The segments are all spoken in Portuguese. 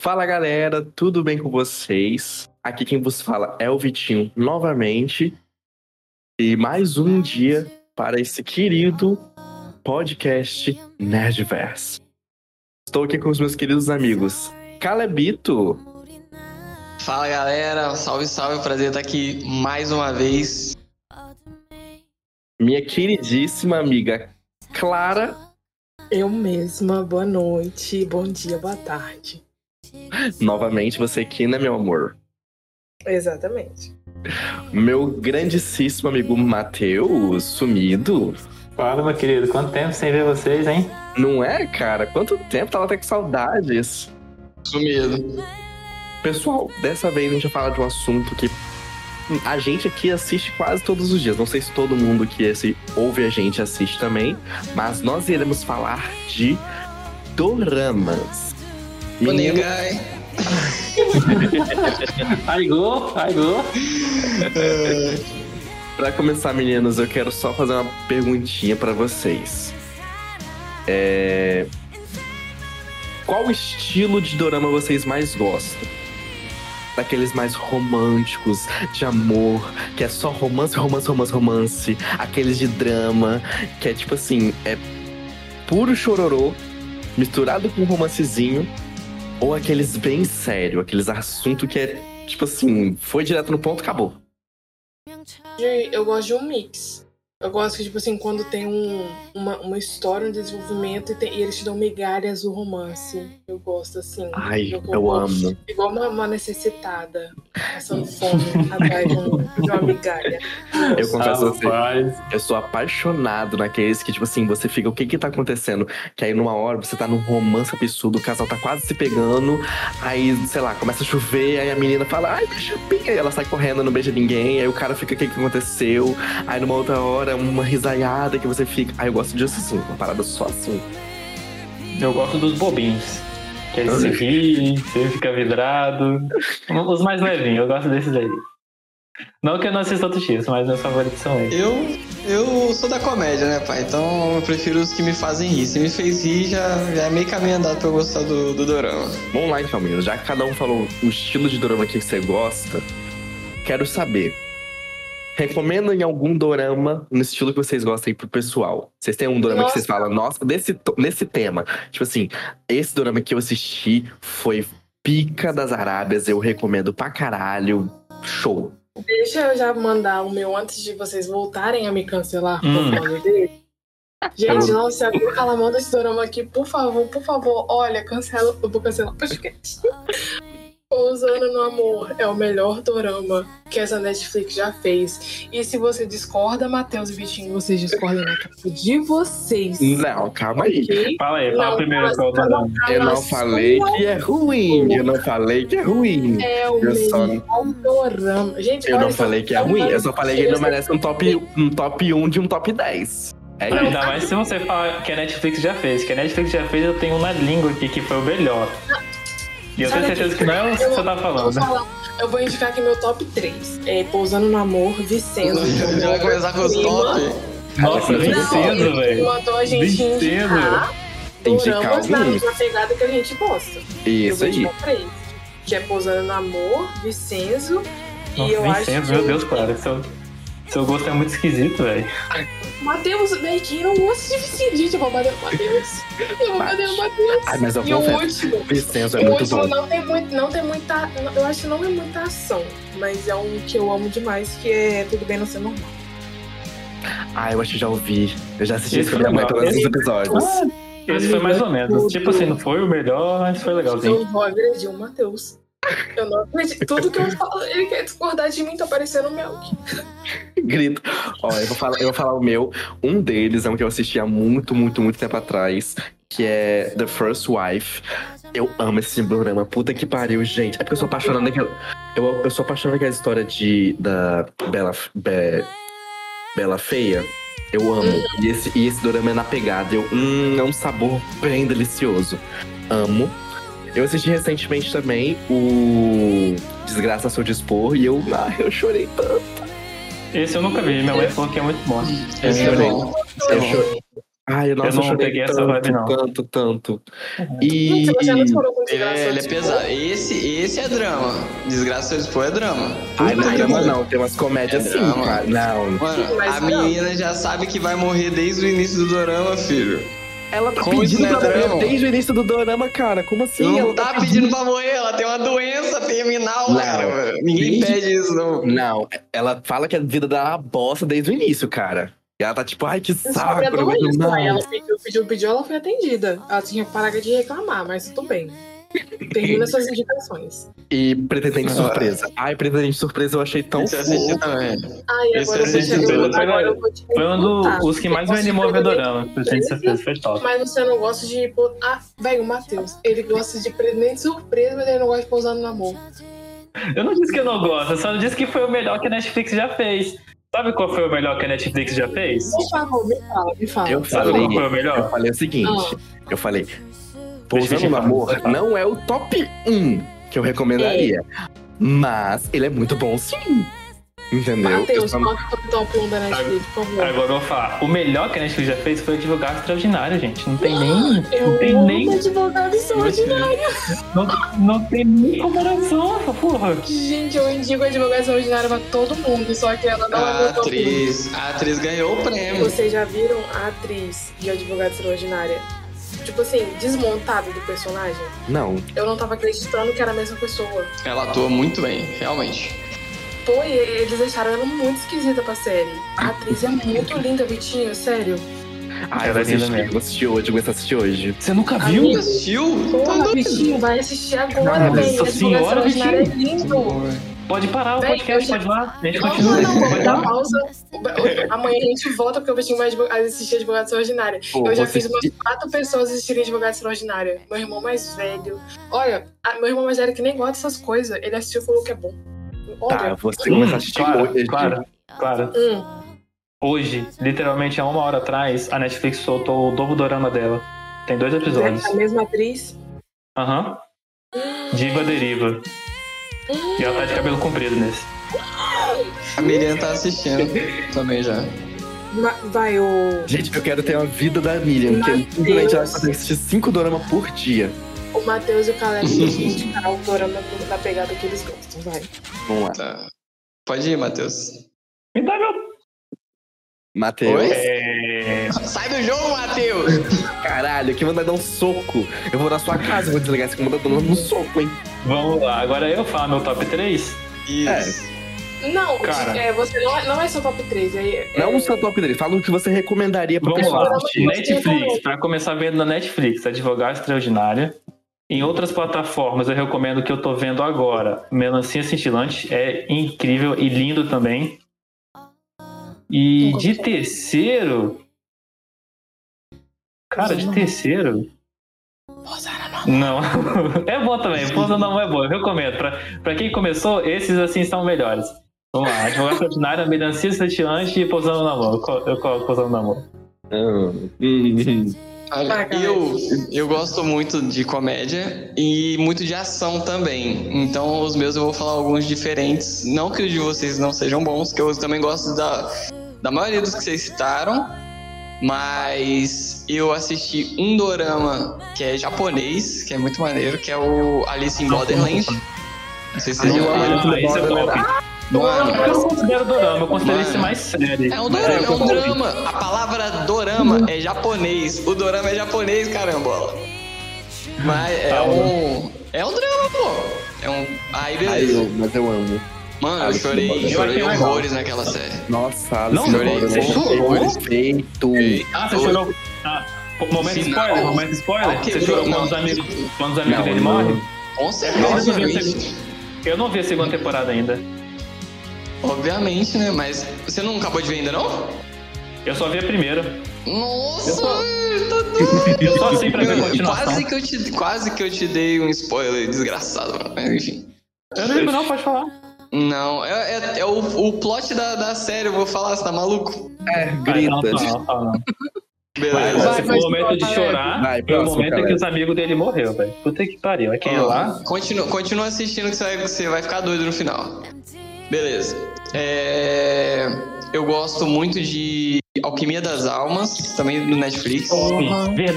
Fala galera, tudo bem com vocês? Aqui quem vos fala é o Vitinho novamente. E mais um dia para esse querido podcast Nerdverse. Estou aqui com os meus queridos amigos Calebito. Fala galera, salve salve, prazer estar aqui mais uma vez. Minha queridíssima amiga Clara. Eu mesma, boa noite, bom dia, boa tarde. Novamente você aqui, né, meu amor? Exatamente. Meu grandíssimo amigo Matheus, sumido. Fala, meu querido, quanto tempo sem ver vocês, hein? Não é, cara? Quanto tempo? Tava até com saudades. Sumido. Pessoal, dessa vez a gente vai falar de um assunto que a gente aqui assiste quase todos os dias. Não sei se todo mundo que esse, ouve a gente assiste também, mas nós iremos falar de doramas. Menino... Guy. Aigô, aigô. Pra começar, meninos, eu quero só fazer uma perguntinha pra vocês. É... Qual estilo de dorama vocês mais gostam? Daqueles mais românticos, de amor, que é só romance, romance, romance, romance. Aqueles de drama, que é tipo assim, é puro chororô, misturado com um romancezinho. Ou aqueles bem sério, aqueles assuntos que é tipo assim, foi direto no ponto, acabou. Eu gosto de um mix. Eu gosto que, tipo assim, quando tem um, uma, uma história, um desenvolvimento e, tem, e eles te dão migalhas do romance. Eu gosto, assim. Ai, eu, eu amo. Igual uma, uma necessitada, passando fome atrás de, um, de uma migalha. Eu confesso a você, eu sou apaixonado naqueles que, tipo assim, você fica, o que que tá acontecendo? Que aí numa hora você tá num romance absurdo, o casal tá quase se pegando, aí, sei lá, começa a chover, aí a menina fala, ai, beija aí ela sai correndo, não beija ninguém, aí o cara fica, o que que aconteceu? Aí numa outra hora, uma risaiada que você fica. Aí eu gosto disso assim, uma parada só assim. Eu gosto dos bobinhos. Que eles se riem, você fica vidrado. Os mais levinhos, eu gosto desses aí. Não que eu não assista outros tipos, mas meus favoritos são eles. Eu, eu sou da comédia, né, pai? Então eu prefiro os que me fazem rir. Se me fez rir, já, já é meio caminho andado pra eu gostar do, do dorama. Vamos lá então, meninos. Já que cada um falou o estilo de dorama que você gosta, quero saber. Recomendam algum dorama no estilo que vocês gostam aí pro pessoal. Vocês têm um dorama Nossa. que vocês falam, nossa, desse, to- nesse tema. Tipo assim, esse dorama que eu assisti foi Pica das Arábias, eu recomendo pra caralho. Show. Deixa eu já mandar o meu antes de vocês voltarem a me cancelar Hum. por causa dele. Gente, não, se alguém falar, manda esse dorama aqui, por favor, por favor, olha, cancela, eu vou cancelar o podcast. Pousando no Amor é o melhor dorama que essa Netflix já fez. E se você discorda, Matheus e Vitinho, vocês discordam na casa de vocês. Não, calma aí. ok? Fala aí, fala Não, primeiro qual é o dorama. Eu Na não sua- falei que é ruim. Eu não falei que é ruim. É o Eu só- melhor dorama. Gente, Eu olha, não falei que é ruim. Eu só falei que ele não merece um top, um top 1 de um top 10. É isso. Ainda mais se você falar que a Netflix já fez. Que a Netflix já fez, eu tenho um na língua aqui que foi o melhor. E eu tenho certeza que não é o que Eu- você tá Eu vou, falando. falar- eu vou indicar aqui meu top 3. É Pousando no Amor, Vicenzo. Já vai começar com os top. Nossa, Vincenzo, ele velho. mandou a gente Vincenzo. indicar Indicar doramas na alguns. pegada que a gente gosta. eu Isso vou aí. indicar três. Que é Pousando no Amor, Vicenzo. e Nossa, eu acho Vincenzo, que... meu Deus, cara. Seu, seu gosto é muito esquisito, velho. Matheus, velho, quem não gosta de Vicenzo? Gente, eu vou bater no Matheus. Eu vou bater no Matheus. Ai, mas eu E o último? Vicenzo é o muito último bom. não tem, muito, não tem muita. Eu acho que não é muita ação, mas é um que eu amo demais, que é Tudo Bem Não Ser Normal. Ah, eu acho que já ouvi. Eu já assisti Esse isso com minha mãe foi todos os episódios. Esse foi mais ou menos. Tipo assim, não foi o melhor, mas foi legalzinho. Eu vou agredir o Matheus. Eu não acredito. Tudo que eu falo, ele quer discordar de mim, tá parecendo o Melk. Grito. Ó, eu vou, falar, eu vou falar o meu. Um deles é um que eu assisti há muito, muito, muito tempo atrás, que é The First Wife. Eu amo esse programa. Puta que pariu, gente. É porque eu sou apaixonado naquela. Eu, eu sou apaixonado naquela história de, da Bela, Be, Bela Feia. Eu amo. E esse, e esse dorama é na pegada. Eu, hum, é um sabor bem delicioso. Amo. Eu assisti recentemente também o Desgraça a Seu Dispor e eu, ah, eu chorei tanto. Esse eu nunca vi, minha mãe falou que é muito bom. Esse é chorei. bom. Eu chorei. Ai, nossa, Eu não chorei peguei essa tanto, vibe, não. tanto, tanto. E... Não Ele desgraça, é, ele é pesado. Esse, esse é drama. Desgraça de expor é drama. Ai, não Puta é drama não, tem umas comédias É assim, drama. cara. Não. Mano, a não. menina já sabe que vai morrer desde o início do dorama, filho. Ela tá Como pedindo é pra morrer desde o início do dorama, cara. Como assim? não ela tá pedindo pra morrer, ela tem uma doença terminal, Não. cara. Ninguém Desde- pede isso, não. Não, ela fala que a vida dela é uma bosta desde o início, cara. E ela tá tipo, ai, que saco. aí ela pediu, pediu, pediu, ela foi atendida. Ela tinha que parar de reclamar, mas tudo bem. Termina suas indicações. E Pretendente Ah. Surpresa. Ai, Pretendente Surpresa eu achei tão Você assistiu fofo. também. Ai, Esse agora eu vou assiste te tudo. agora eu vou te Foi um do- perguntar. os que mais me animou a ver dorama. Eu tenho certeza, foi top. Mas você não gosta de. Ah, velho, o Matheus. Ele gosta de presente surpresa, mas ele não gosta de pousar no namoro. Eu não disse que eu não gosto, eu só disse que foi o melhor que a Netflix já fez. Sabe qual foi o melhor que a Netflix já fez? Por favor, me fala, me fala. Eu Sabe falei, qual foi o eu melhor? falei o seguinte. Eu falei, Pousando no. Amor não é o top 1 que eu recomendaria. Mas ele é muito bom sim. Entendeu? Eu Matheus, só- qual que foi o top 1 da Netflix, por favor? Agora eu vou falar. O melhor que a Netflix já fez foi Advogado Extraordinário, gente. Não tem nem. Eu Não tem amo nem. advogado extraordinário. Não, não tem nem comparação, essa porra. Gente, eu indico advogado extraordinário pra todo mundo, só que ela não é A 1. atriz, a atriz ganhou o prêmio. Vocês já viram a atriz de advogado extraordinária? Tipo assim, desmontada do personagem? Não. Eu não tava acreditando que era a mesma pessoa. Ela atua muito bem, realmente. Pô, e eles deixaram ela muito esquisita pra série. A atriz é muito linda, Vitinho, sério. Ah, eu é linda assistir, mesmo. vou assistir hoje, eu vou assistir hoje. Você nunca Amigo, Assistiu? Tá Porra, doido? Vitinho, vai assistir agora, Nossa velho. Advogado senhora, é Vitinho. lindo. Pode parar o podcast, eu já- pode ir lá. A gente Não, continua. não, não, dar pausa. Amanhã a gente volta porque vai advo- assistir Advogado Extraordinário. Pô, eu já vou fiz umas quatro pessoas assistirem Advogado Extraordinário. Meu irmão mais velho. Olha, a- meu irmão mais velho que nem gosta dessas coisas. Ele assistiu e falou que é bom. Tá, Olha. eu vou começar a assistir Claro, hoje. claro, claro. Hum, Hoje, literalmente há uma hora atrás, a Netflix soltou o novo dorama dela. Tem dois episódios. a mesma atriz. Aham. Diva Deriva. E ela tá de cabelo comprido nesse. A Miriam tá assistindo também já. Ma- Vai, o, Gente, eu quero ter uma vida da Miriam, porque Meu simplesmente ela Deus. consegue assistir cinco doramas por dia. o Matheus e o Caleb que indicar o dorama na pegada que eles gostam. Vai. Vamos lá. Tá. Pode ir, Matheus. Me dá meu. Matheus. Oi? É... Sai do jogo, Matheus! Caralho, que vontade de dar um soco. Eu vou na sua casa, vou desligar esse computador no soco, hein? Vamos lá, agora eu falo meu top 3. Isso. Não, Cara. é, você não é, não é seu top 3. É, Não é, o seu top dele, fala o que você recomendaria pra Vamos pessoa lá. assistir. Netflix, pra começar vendo na Netflix, Advogado Extraordinária. Em outras plataformas, eu recomendo o que eu tô vendo agora. Melancia Cintilante é incrível e lindo também. E de terceiro. Cara, de terceiro. Não. É bom também. Pousa não é bom. Eu recomendo. Pra, pra quem começou, esses assim são melhores. Vamos lá. Advogado Extraordinário, Melancia Cintilante e Pousando na Mão. Eu co- Eu coloco Pousando na Mão. Cara. eu, eu gosto muito de comédia e muito de ação também. Então, os meus eu vou falar alguns diferentes. Não que os de vocês não sejam bons, que eu também gosto da, da maioria dos que vocês citaram. Mas eu assisti um dorama que é japonês, que é muito maneiro, que é o Alice in Borderland. Não sei se vocês eu já amo viram. Alice in Ah, top. Mano, Eu não considero dorama, eu considero esse mais sério. É um dorama, é um drama. A palavra dorama é japonês. O dorama é japonês, carambola. Mas é Tá um. É um drama, pô. É um. Aí Ai, beleza. eu- mas eu amo. Mano, eu chorei, Borderland. chorei horrores naquela série. Nossa, Não, Alice in chorei. Você chorou? perfeito. Ah, você chorou. Ah, momento spoiler, momento spoiler. Ah, Você chorou não. quando os amigos, quando os amigos Não, dele não. morrem? Com Nossa, certeza, eu não vi a segunda temporada ainda. Obviamente, né? Mas você não acabou de ver ainda, não? Eu só vi a primeira. Nossa, Eu só- tá doido. Eu só assim pra ver a continuação. Quase que, eu te, quase que eu te dei um spoiler desgraçado, mano. Mas enfim. Eu não lembro não, pode falar. Não, é, é- é o, o plot da, da série, eu vou falar, você tá maluco? É, Vai, não, grita. não, não, não. Beleza. Vai, Vai, o momento de chorar, vai, foi o próximo, momento em que os amigos dele morreu, velho. Puta que pariu. Aquele Ó, lá. Continua, continua assistindo que você vai, você vai ficar doido no final. Beleza. É, eu gosto muito de Alquimia das Almas, também no Netflix. Sim,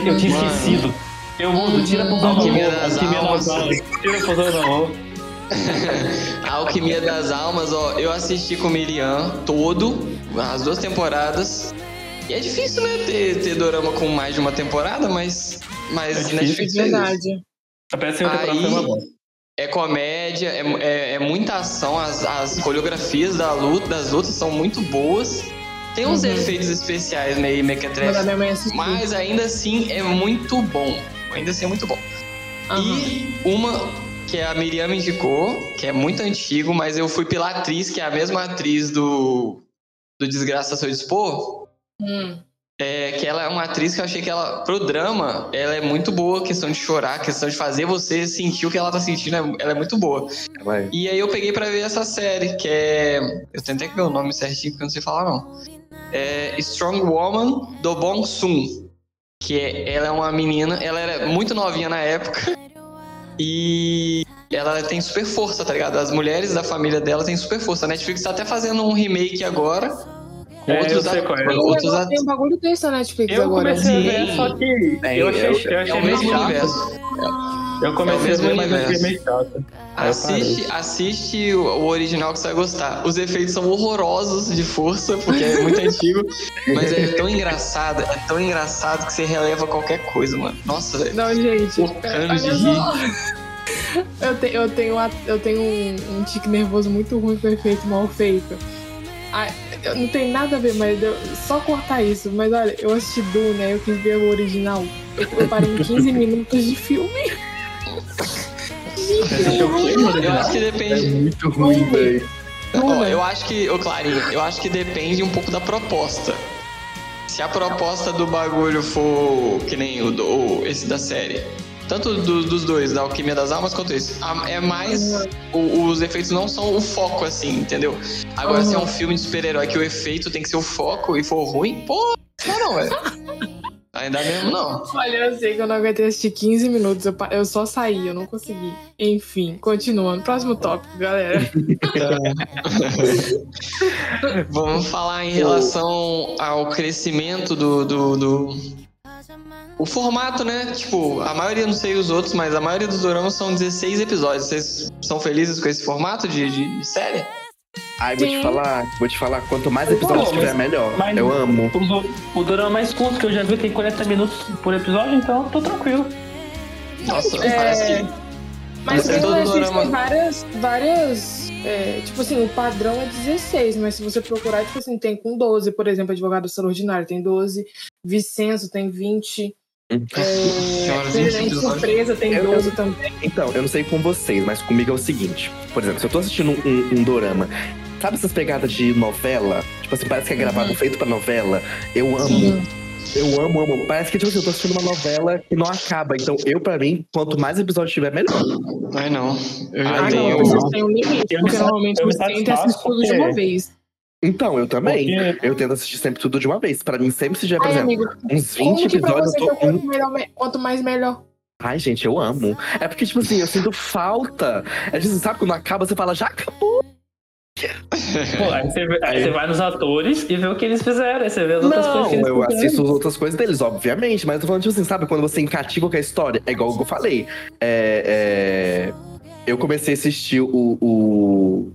eu tinha esquecido. Eu mudo, tira pro Alquimia das alquimia almas. das almas, tira pro Alquimia das Almas, ó, eu assisti com o Miriam todo, as duas temporadas. E é difícil, né, ter, ter dorama com mais de uma temporada, mas, mas É difícil, É isso. verdade. A péssima temporada Aí- foi uma bosta. É comédia, é, é, é muita ação, as, as coreografias da luta, das lutas são muito boas. Tem uns Uhum. efeitos especiais meio mequetrefe, mas ainda assim é muito bom. Ainda assim é muito bom. Aham. E uma que a Miriam me indicou, que é muito antigo, mas eu fui pela atriz, que é a mesma atriz do, do Desgraça Seu Dispor. Hum. É, que ela é uma atriz que eu achei que ela, pro drama, ela é muito boa, questão de chorar, questão de fazer você sentir o que ela tá sentindo, é- ela é muito boa. Vai. E aí eu peguei pra ver essa série, que é. Eu tentei que ver o nome certinho, porque eu não sei falar, não. É Strong Woman do Bong Soon. Que é, ela é uma menina, ela era muito novinha na época. E ela tem super força, tá ligado? As mulheres da família dela têm super força. A Netflix tá até fazendo um remake agora. É, eu Outros sei at- qual é. Tem um outros negócio- at- Tem um bagulho desse na Netflix Eu agora. comecei a ver, só que É, eu achei, eu- eu É achei o meio mesmo chato. universo. Eu comecei É o a mesmo ver, mas eu meio chato. Assiste, assiste o original que você vai gostar. Os efeitos são horrorosos de força, porque é muito antigo. Mas é tão engraçado, é tão engraçado que você releva qualquer coisa, mano. Nossa, velho. Não, gente. Porcando olha de só. Eu, te- eu tenho, a- eu tenho um, um tique nervoso muito ruim com efeito mal feito. Ah, eu- não tem nada a ver, mas eu, só cortar isso. Mas olha, eu assisti Dune, aí eu quis ver o original. Eu, eu parei em 15 minutos de filme. Eu acho que É depende. muito ruim, velho. Ó, eu acho que, ô Clarinho, eu acho que depende um pouco da proposta. Se a proposta do bagulho for que nem o, do- o- esse da série, tanto do- dos dois, da Alquimia das Almas quanto esse, a- é mais. o- os efeitos não são o foco, assim, entendeu? Agora, Uhum. se é um filme de super-herói que o efeito tem que ser o foco e for ruim, pô, não, não, velho. Ainda mesmo não. Olha, eu sei que eu não aguentei assistir 15 minutos. Eu, eu só saí, eu não consegui. Enfim, continuando. Próximo tópico, galera. Vamos falar em relação ao crescimento do, do, do- O formato, né? Tipo, a maioria, não sei os outros, mas a maioria dos doramas são 16 episódios. Vocês são felizes com esse formato de, de série? Ai, vou te Sim. falar, vou te falar, quanto mais episódios Pô, tiver, mas- melhor. mas- Eu amo. O, o drama mais curto que eu já vi tem 40 minutos por episódio, então tô tranquilo. Nossa, É, parece que. Mas Mas tem, todo dorama- várias. várias é, tipo assim, o padrão é 16, mas se você procurar, tipo assim, tem com 12, por exemplo, Advogado Extraordinário tem 12, Vicenço tem 20. É, Senhora, 20 Presidente episódios. Surpresa tem Eu- 12 também. Então, eu não sei com vocês, mas comigo é o seguinte. Por exemplo, se eu tô assistindo um, um, um dorama, sabe essas pegadas de novela? Tipo assim, parece que é gravado Uhum. feito pra novela. Eu amo. Sim. Eu amo, amo. Parece que, tipo assim, eu tô assistindo uma novela que não acaba. Então, eu, pra mim, quanto mais episódios tiver, melhor. Ai, não. Eu já Ai, tenho. não, vocês têm um limite, porque normalmente eu me você tenta satisfaço assistir tudo de uma vez. Então, eu também. Porque Eu tento assistir sempre tudo de uma vez. Pra mim, sempre se tiver, por Ai, exemplo, amigo, uns 20 como que pra episódios, eu que tô. quanto, melhor, me- quanto mais melhor? Ai, gente, eu amo. É porque, tipo assim, eu sinto falta. É tipo, sabe, quando acaba, você fala, já acabou. Pô, aí você, vê- aí você vai nos atores e vê o que eles fizeram. Aí você vê as outras coisas Não, que eles eu fizeram. assisto as outras coisas deles, obviamente. Mas eu tô falando, tipo assim, sabe, quando você encativa com a história, é igual eu falei. É, é, Eu comecei a assistir o. o...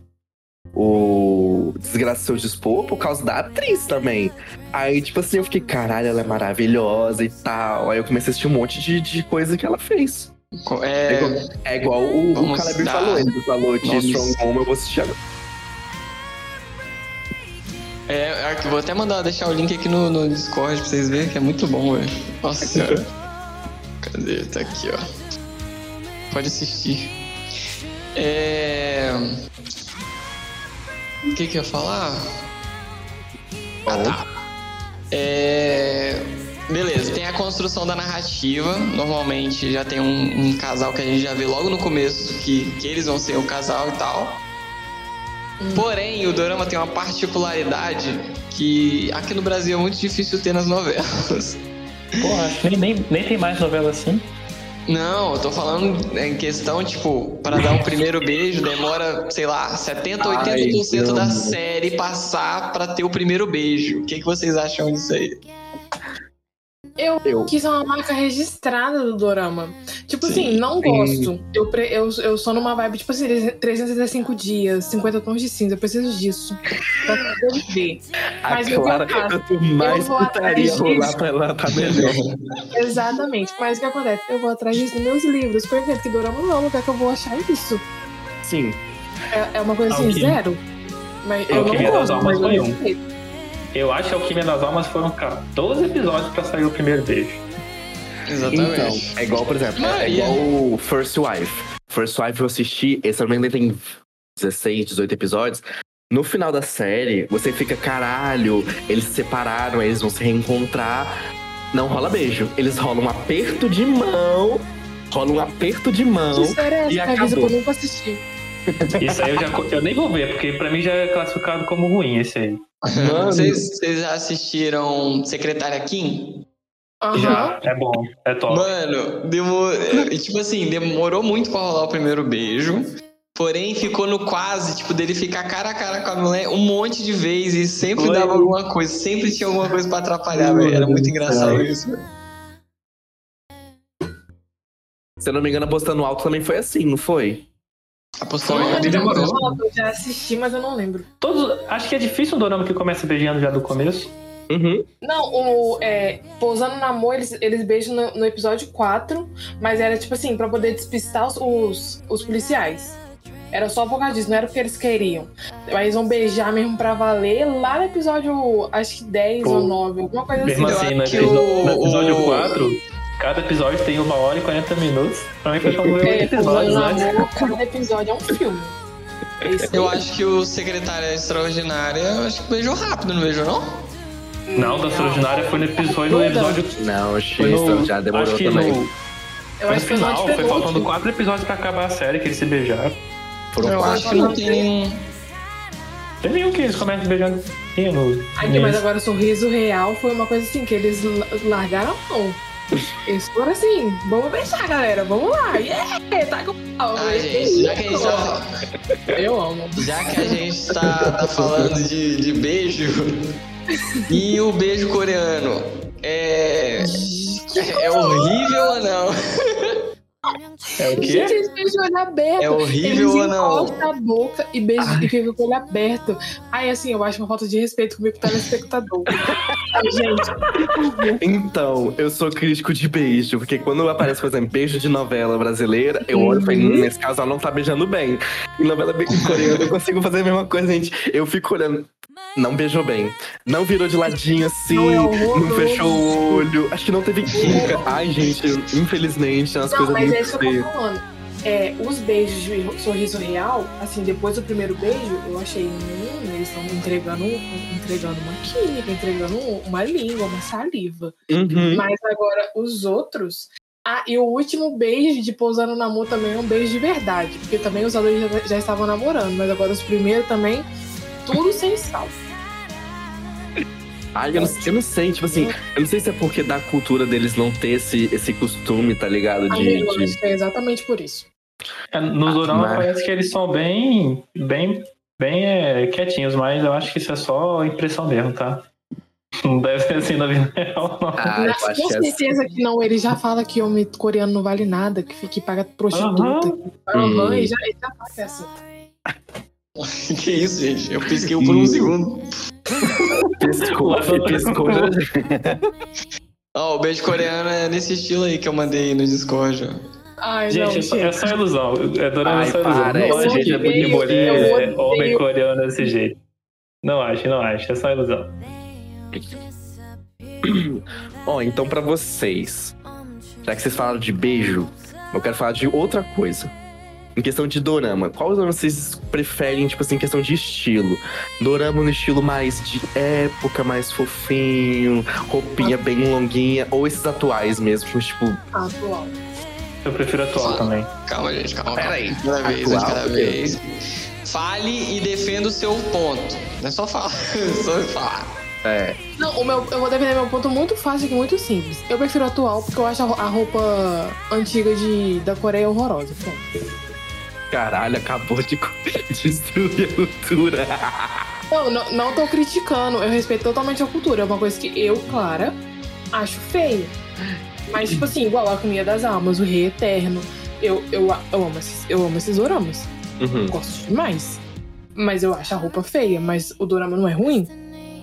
O Desgraça Seu Dispor por causa da atriz também. Aí, tipo assim, eu fiquei, caralho, ela é maravilhosa e tal. Aí eu comecei a assistir um monte de, de coisa que ela fez. É igual, É, é igual o, o Caleb dar- falou. Ele falou de Vamos- Strong Home, eu vou assistir agora. é, vou até mandar deixar o link aqui no, no Discord pra vocês verem que é muito bom, velho. Nossa senhora. Cadê? Tá aqui, ó. Pode assistir. É. O que que eu ia falar? Ah, tá. É... Beleza, tem a construção da narrativa. Normalmente já tem um, um casal que a gente já vê logo no começo que, que eles vão ser o casal e tal. Porém, o dorama tem uma particularidade que aqui no Brasil é muito difícil ter nas novelas. Pô, acho que nem, nem, nem tem mais novela assim. Não, eu tô falando em questão, tipo, pra dar o primeiro beijo demora, sei lá, 70, 80% Ai, da série passar pra ter o primeiro beijo. O que, que vocês acham disso aí? Eu, Eu- quis uma marca registrada do Dorama. Tipo Sim. assim, não Sim. gosto. Eu, pre- eu, eu sou numa vibe, tipo assim, 365 dias, 50 tons de cinza. Eu preciso disso. Pra poder ver. A Mas o que eu Clara, faço? quanto mais Eu vou putaria atrás rolar pra ela, tá melhor. Exatamente. Mas o que acontece? Eu vou atrás disso nos meus livros. Porque que Dorama não é um lugar que eu vou achar isso. Sim. É, é uma coisa assim, zero. Mas eu não Alquimia das gosto, Almas mas eu acho que Alquimia das Almas foram 14 episódios pra sair o primeiro beijo. Exatamente. Então, é igual, por exemplo, é igual o First Wife. First Wife eu assisti, esse também tem 16, 18 episódios. No final da série, você fica, caralho, eles se separaram, eles vão se reencontrar. Não rola beijo. Eles rolam um aperto de mão. Rola um aperto de mão. Que série é essa? e acabou. eu nunca assisti. Isso aí eu, já, eu nem vou ver, porque pra mim já é classificado como ruim esse aí. Vocês vocês já assistiram Secretária Kim? Aham. Já, é bom, é top. Mano, demor... é, tipo assim, demorou muito pra rolar o primeiro beijo. Porém, ficou no quase, tipo, dele ficar cara a cara com a mulher um monte de vezes. Sempre Foi. dava alguma coisa, sempre tinha alguma coisa pra atrapalhar, velho. Era muito engraçado isso. velho. Se eu não me engano, apostando alto também foi assim, não foi? Apostou Foi, ele demorou. Eu já assisti, mas eu não lembro. Todos, acho que é difícil um dorama que começa beijando já do começo. Uhum. Não, o é, Pousando no Amor, eles, eles beijam no, no episódio 4, mas era tipo assim, pra poder despistar os, os, os policiais. Era só por causa disso, não era porque eles queriam. Mas eles vão beijar mesmo pra valer lá no episódio, acho que 10 Pô. ou 9, alguma coisa assim. Mesmo assim, acho no, que episo- o- no episódio o- 4, cada episódio tem uma hora e 40 minutos. Pra mim foi como É, episódios no antes. Amor, cada episódio é um filme. É isso Eu acho que o Secretária Extraordinária, eu acho que beijou rápido, não beijou, não? Não, da Extraordinária foi no episódio, no episódio Não, X no, já demorou acho que também. no, Eu acho que no final, foi faltando quatro episódios pra acabar a série que eles se beijaram. Foram Eu quatro. acho que não tem nenhum. Tem nenhum que eles começam beijando. Aqui, mas nesse. agora o sorriso real foi uma coisa assim, que eles la- largaram a mão. Eles foram assim, vamos beijar, galera, vamos lá. Yeah, tá com pau. Ah, gente, já que a gente tá, Eu amo. já que a gente tá, tá falando de, de beijo, e o beijo coreano? É. É horrível ou não? É o quê? Gente, eles beijam o olho aberto. É horrível eles ou não? encostam a boca e beijam e fica com o olho aberto. Ai, assim, eu acho uma falta de respeito comigo telespectador. Ai, gente, Então, eu sou crítico de beijo, porque quando aparece, por exemplo, beijo de novela brasileira, eu olho e falo, Uhum. "Hum, nesse caso ela não tá beijando bem. Em novela coreana eu consigo fazer a mesma coisa, gente. Eu fico olhando, não beijou bem. Não virou de ladinho assim, Não, é não, fechou o olho. Acho que não teve química. Ai, gente, infelizmente, umas Não, coisas mas é isso que eu tô falando. É, os beijos de sorriso real, assim, depois do primeiro beijo, eu achei, hum, eles estão entregando, entregando uma química, entregando uma língua, uma saliva. Uhum. Mas agora, os outros. Ah, e o último beijo de pousando no amor também é um beijo de verdade. Porque também os dois já, já estavam namorando. Mas agora os primeiros também, tudo sem sal. Ai, eu não, eu não sei, tipo assim, eu não sei se é porque da cultura deles não ter esse, esse costume, tá ligado? De, eu de- acho que é exatamente por isso. É, Nos dorama mas- parece que eles são bem, bem, bem é, quietinhos, mas eu acho que isso é só impressão mesmo, tá? Não deve ser assim na vida real, não. Ah, com é certeza que não, ele já fala que homem coreano não vale nada, que fica e paga prostituta. Aham, Hum. ele já, ele já fala que assim. Que isso, gente? Eu pisquei por um Hum. segundo. Piscou, piscou. Ó, o beijo coreano é nesse estilo aí que eu mandei no Discord. ó. Ai, Gente, não, é só, é só ilusão. É dorama Ai, só ilusão. para, não esse acho jeito é que muito mulher, é, homem coreano desse jeito. Não acho, não acho. É só ilusão. Ó, então pra vocês, já que vocês falaram de beijo, eu quero falar de outra coisa. Em questão de dorama, qual dorama vocês preferem, tipo assim, em questão de estilo? Dorama no estilo mais de época, mais fofinho, roupinha bem longuinha, ou esses atuais mesmo, tipo, atual. Eu prefiro atual também. Calma, gente, calma. Pera aí. Cada vez, Atual, cada vez. Fale e defenda o seu ponto. Não é só falar, é só falar. É. Não, o meu, eu vou defender meu ponto muito fácil e muito simples. Eu prefiro o atual porque eu acho a roupa antiga de, da Coreia horrorosa. Pronto. Caralho, acabou de destruir a cultura. Não, não, não tô criticando. Eu respeito totalmente a cultura. É uma coisa que eu, Clara, acho feia. Mas, tipo assim, igual a Comida das Almas, o Rei Eterno. Eu, eu, eu, amo, esses, eu amo esses doramas. Uhum. Gosto demais. Mas eu acho a roupa feia, mas o dorama não é ruim.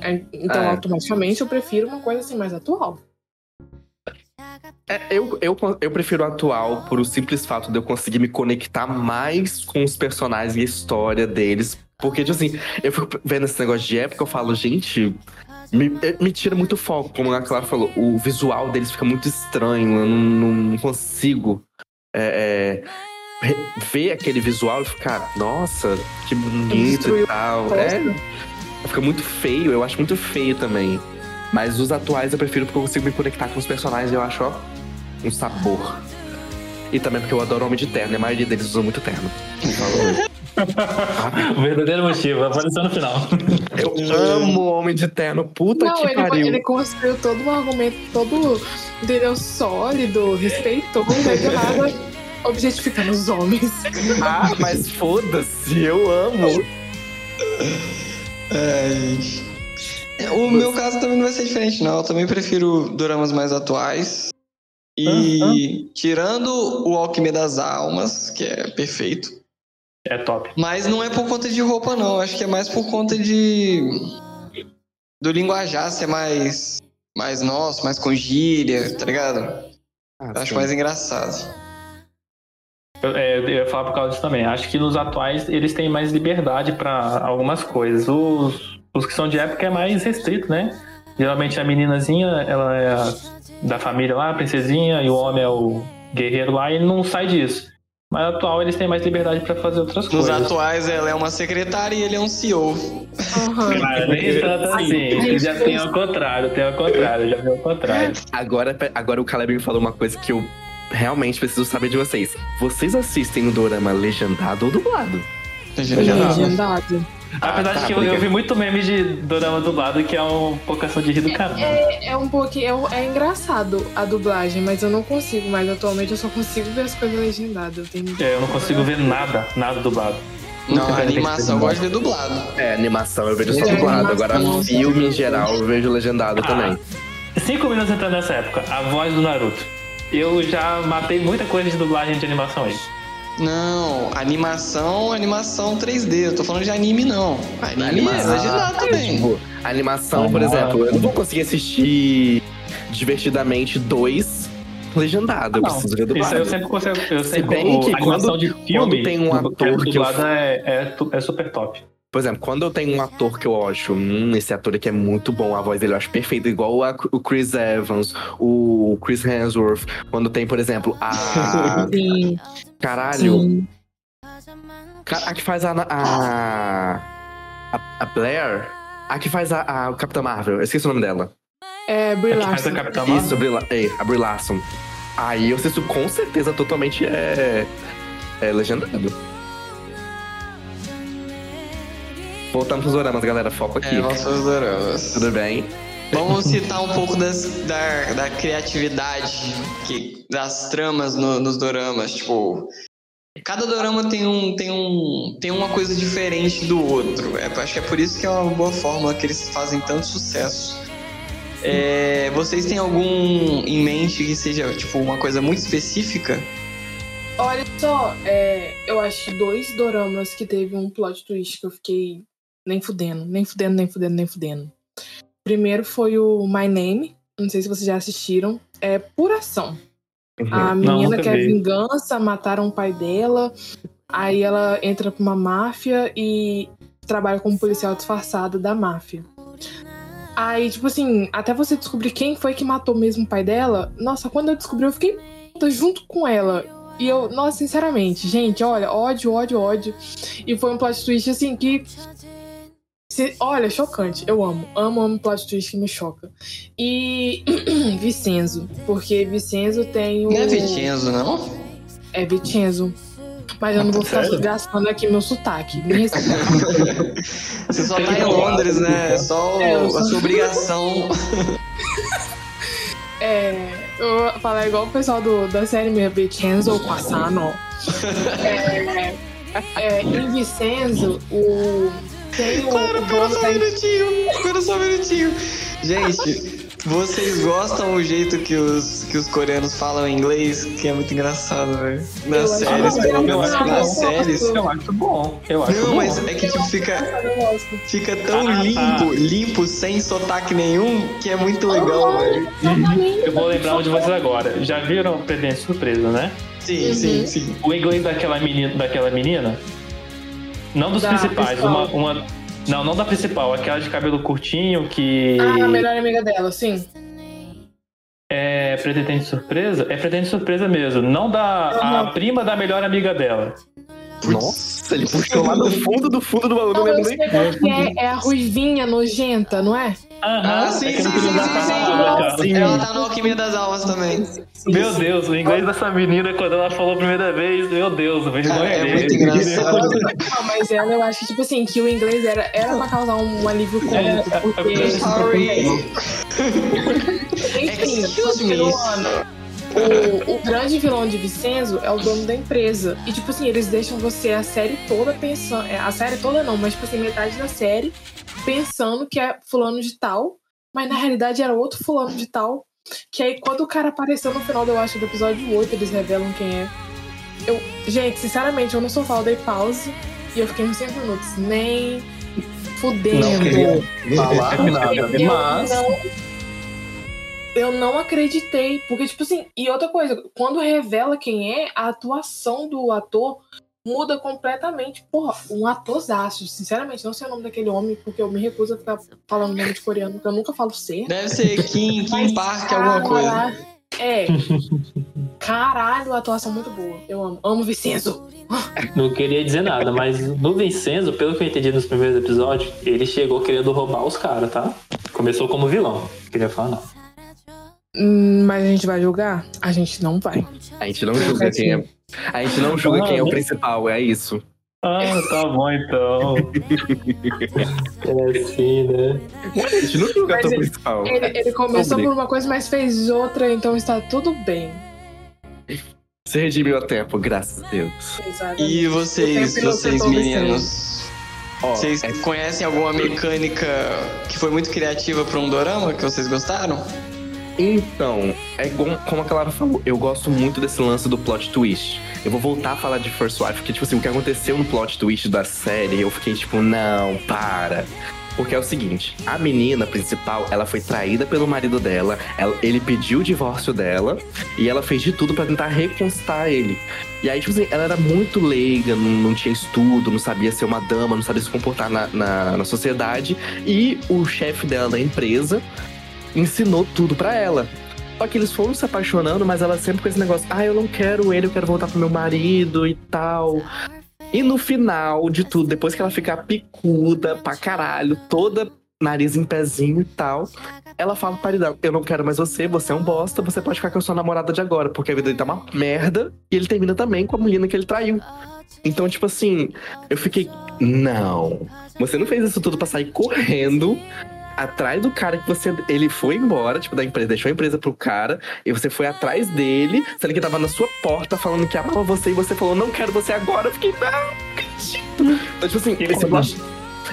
É, Então, É. automaticamente, eu prefiro uma coisa assim mais atual. É, eu, eu, eu prefiro o atual por o simples fato de eu conseguir me conectar mais com os personagens e a história deles. Porque, tipo assim, eu fico vendo esse negócio de época, eu falo, gente, me, eh, me tira muito foco. Como a Clara falou, o visual deles fica muito estranho, eu não, não consigo é, é, ver aquele visual e ficar, nossa, que bonito e tal. É, fica muito feio, eu acho muito feio também. Mas os atuais eu prefiro porque eu consigo me conectar com os personagens e eu acho, ó, um sabor. E também porque eu adoro Homem de Terno, e a maioria deles usa muito terno. O verdadeiro motivo, apareceu no final. Eu amo Homem de Terno, puta Não, que ele, pariu. ele construiu todo um argumento todo entendeu, sólido, respeitoso, né? Do nada objetificando os homens. Ah, mas foda-se, eu amo. É, gente. O meu caso também não vai ser diferente, não. Eu também prefiro doramas mais atuais. E tirando o Alquimia das Almas, que é perfeito. É top. Mas não é por conta de roupa, não. Acho que é mais por conta de. Do linguajar ser mais. Mais nosso, mais com gíria, tá ligado? Ah, acho sim. mais engraçado. Eu, é, eu ia falar por causa disso também. Acho que nos atuais eles têm mais liberdade pra algumas coisas. Os, os que são de época é mais restrito, né? Geralmente a meninazinha, ela é a- da família lá, a princesinha, e o homem é o guerreiro lá, e ele não sai disso. Mas atual eles têm mais liberdade pra fazer outras Nos coisas. atuais, ela é uma secretária e ele é um CEO. Aham. Cara, nem tanto assim. Já tem ao contrário, tem ao contrário, já vi ao contrário. Agora, agora o Caleb me falou uma coisa que eu realmente preciso saber de vocês. Vocês assistem o dorama legendado ou dublado? Legendado. Legendado. Apesar tá, de que eu, eu vi muito meme de dorama dublado que é um pouco de rir do caramba. É, é um pouquinho. É, é engraçado a dublagem, mas eu não consigo mais. Atualmente eu só consigo ver as coisas legendadas. Eu tenho. É, eu não consigo ver nada, nada dublado. Não, animação eu gosto de ver dublado. É, animação eu vejo só É, dublado. animação, Agora, não. filme em geral eu vejo legendado Ah. também. Cinco minutos entrando nessa época, a voz do Naruto. Eu já matei muita coisa de dublagem de animação aí. Não, animação, animação 3D. Eu tô falando de anime, não. Anime é legendado também. Tipo, animação, por Ah. exemplo, eu não vou conseguir assistir divertidamente dois legendado. Eu Não, preciso ver Isso dublado. eu sempre consigo. Eu Se sempre, bem que animação quando- de filme, quando tem um ator que eu- dublada é, é, é super top. Por exemplo, quando eu tenho um ator que eu acho, hum, esse ator aqui é muito bom, a voz dele eu acho perfeita, igual a- o Chris Evans, o Chris Hemsworth. Quando tem, por exemplo, a. Sim, Caralho, sim. a que faz a. A, a, a Blair. A que faz a, a o Capitã Marvel, eu esqueci o nome dela. É, Brie A que faz Larson. a Capitã Marvel. Isso, a Brie, é, a Brie Larson. Aí eu assisto com certeza totalmente é, é legendado. Voltamos pros oramas, galera. Foco aqui. É, nossos doramas. Tudo bem? Vamos citar um pouco das, da, da criatividade que, das tramas no- nos doramas. Tipo, cada dorama tem, um, tem, um, tem uma coisa diferente do outro. É, acho que é por isso que é uma boa fórmula que eles fazem tanto sucesso. É, vocês têm algum em mente que seja tipo uma coisa muito específica? Olha só, é, eu acho dois doramas que teve um plot twist que eu fiquei nem fudendo, nem fudendo, nem fudendo, nem fudendo. Primeiro foi o My Name, não sei se vocês já assistiram, é pura ação. A Uhum. menina nunca quer vi. vingança, mataram o pai dela, aí ela entra pra uma máfia e trabalha como policial disfarçado da máfia. Aí, tipo assim, até você descobrir quem foi que matou mesmo o pai dela, nossa, quando eu descobri, eu fiquei puta junto com ela. E eu, nossa, sinceramente, gente, olha, ódio, ódio, ódio. E foi um plot twist assim que. Se- olha, chocante. Eu amo. Amo, amo plot twist que me choca. E Vicenzo. Porque Vicenzo tem o. Não é Vincenzo, não? É Vincenzo. Mas eu não vou ficar Sério? gastando aqui meu sotaque. Me. Você só tá em. Londres, né? É só É, a só- sua obrigação. É, eu vou falar igual o pessoal do, da série mesmo, Vincenzo Passano. É, é, em Vincenzo, o, tem o, Para, o dono só um minutinho. Para só um minutinho. Gente, vocês gostam o jeito que os, que os coreanos falam inglês? Que é muito engraçado, velho. Nas Eu séries, pelo eu menos acho que nas eu séries. gosto. Eu acho bom. Eu acho Não, bom. mas é que tipo, fica, fica tão Ah, tá. limpo, limpo, sem sotaque nenhum, que é muito legal, velho. Eu vou lembrar um de vocês agora. Já viram Presente Surpresa, né? Sim, Uhum. sim, sim. O inglês daquela menina, daquela menina não dos Da principais, uma, uma. Não, não da principal, aquela de cabelo curtinho que Ah, a melhor amiga dela, sim. é pretendente surpresa. É pretendente surpresa mesmo, não da a Uhum. prima da melhor amiga dela. Nossa, ele puxou lá do fundo do fundo do baú, não Não, eu lembro sei nem. qual que é, é a ruivinha nojenta, não é? Aham, Ah, sim, é sim, sim, sim, sim. Ela tá no Alquimia das Almas também. Meu Deus, o inglês dessa menina, quando ela falou a primeira vez, meu Deus, vergonha é dele. muito engraçado. Não, mas ela, eu acho que, tipo assim, que o inglês era, era pra causar um alívio cômico, É, porque... é, Sorry. Enfim, Excuse me. O, o grande vilão de Vincenzo é o dono da empresa. E, tipo assim, eles deixam você a série toda pensando. é, A série toda não, mas, tipo assim, metade da série pensando que é fulano de tal. Mas na realidade era outro fulano de tal. Que aí, quando o cara apareceu no final, eu acho, do episódio 8, eles revelam quem é. Eu, gente, sinceramente, eu não sou fã, eu dei pause. E eu fiquei uns 5 minutos. Nem fudendo. Não queria falar nada, Eu mas. não, eu não acreditei. Porque, tipo assim, e outra coisa, quando revela quem é, a atuação do ator muda completamente. Porra, um atorzaço. Sinceramente, não sei o nome daquele homem, porque eu me recuso a ficar falando nome de coreano, porque eu nunca falo ser. Deve ser Kim, Kim Mas, Park, alguma coisa. É. Caralho, a atuação muito boa. Eu amo. Amo Vicenzo. Não queria dizer nada, mas no Vincenzo, pelo que eu entendi nos primeiros episódios, ele chegou querendo roubar os caras, tá? Começou como vilão. Não queria falar, não. Mas a gente vai julgar? A gente não vai. A gente não julga quem é. A gente não julga quem é o principal, é isso. Ah, tá bom então. É assim, né? A gente não julga Mas o ele- principal. Ele, ele começou por uma coisa, mas fez outra, então está tudo bem. Se redimiu a tempo, graças a Deus. Exatamente. E vocês, vocês meninos? Ó, Vocês é- conhecem alguma mecânica que foi muito criativa pra um dorama que vocês gostaram? Então, é como a Clara falou, eu gosto muito desse lance do plot twist. Eu vou voltar a falar de First Wife, porque, tipo assim, o que aconteceu no plot twist da série, eu fiquei tipo, não, para. Porque é o seguinte, a menina principal, ela foi traída pelo marido dela, ela- ele pediu o divórcio dela, e ela fez de tudo pra tentar reconquistar ele. E aí, tipo assim, ela era muito leiga, não, não tinha estudo, não sabia ser uma dama, não sabia se comportar na, na, na sociedade. E o chefe dela da empresa ensinou tudo pra ela. Só que eles foram se apaixonando, mas ela sempre com esse negócio: ah, eu não quero ele, eu quero voltar pro meu marido e tal. E no final de tudo, depois que ela ficar picuda pra caralho, toda nariz em pezinho e tal, ela fala pro marido: eu não quero mais você, você é um bosta, você pode ficar com a sua namorada de agora, porque a vida dele tá uma merda e ele termina também com a menina que ele traiu. Então, tipo assim, eu fiquei: não, você não fez isso tudo pra sair correndo atrás do cara que você. Ele foi embora, tipo, da empresa, deixou a empresa pro cara, e você foi atrás dele, sendo que tava na sua porta falando que amava você, e você falou, não quero você agora. Eu fiquei, não, acredito. Então, tipo assim, esse plot,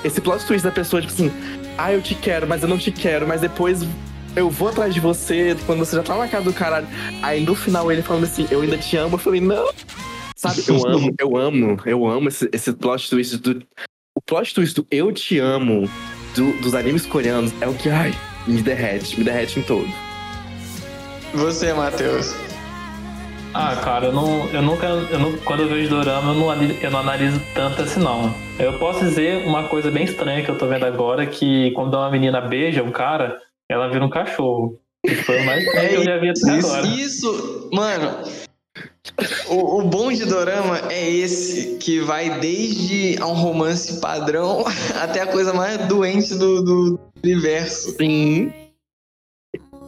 esse plot twist da pessoa, tipo assim, ah, eu te quero, mas eu não te quero, mas depois. Eu vou atrás de você quando você já tá na casa do caralho. Aí no final ele falando assim, eu ainda te amo. Eu falei, não. Sabe, eu amo, eu amo, eu amo esse, esse plot twist do. O plot twist do eu te amo do- dos animes coreanos é o que, ai, me derrete, me derrete em todo. Você, Matheus. Ah, cara, eu não, eu nunca, eu não, quando eu vejo dorama, eu não, eu não analiso tanto assim não. Eu posso dizer uma coisa bem estranha que eu tô vendo agora, que quando uma menina beija um cara, ela vira um cachorro. Isso foi o mais estranho que eu já vi até Isso, agora. isso, mano. O, o bom de dorama é esse, que vai desde a um romance padrão até a coisa mais doente do, do universo. Sim.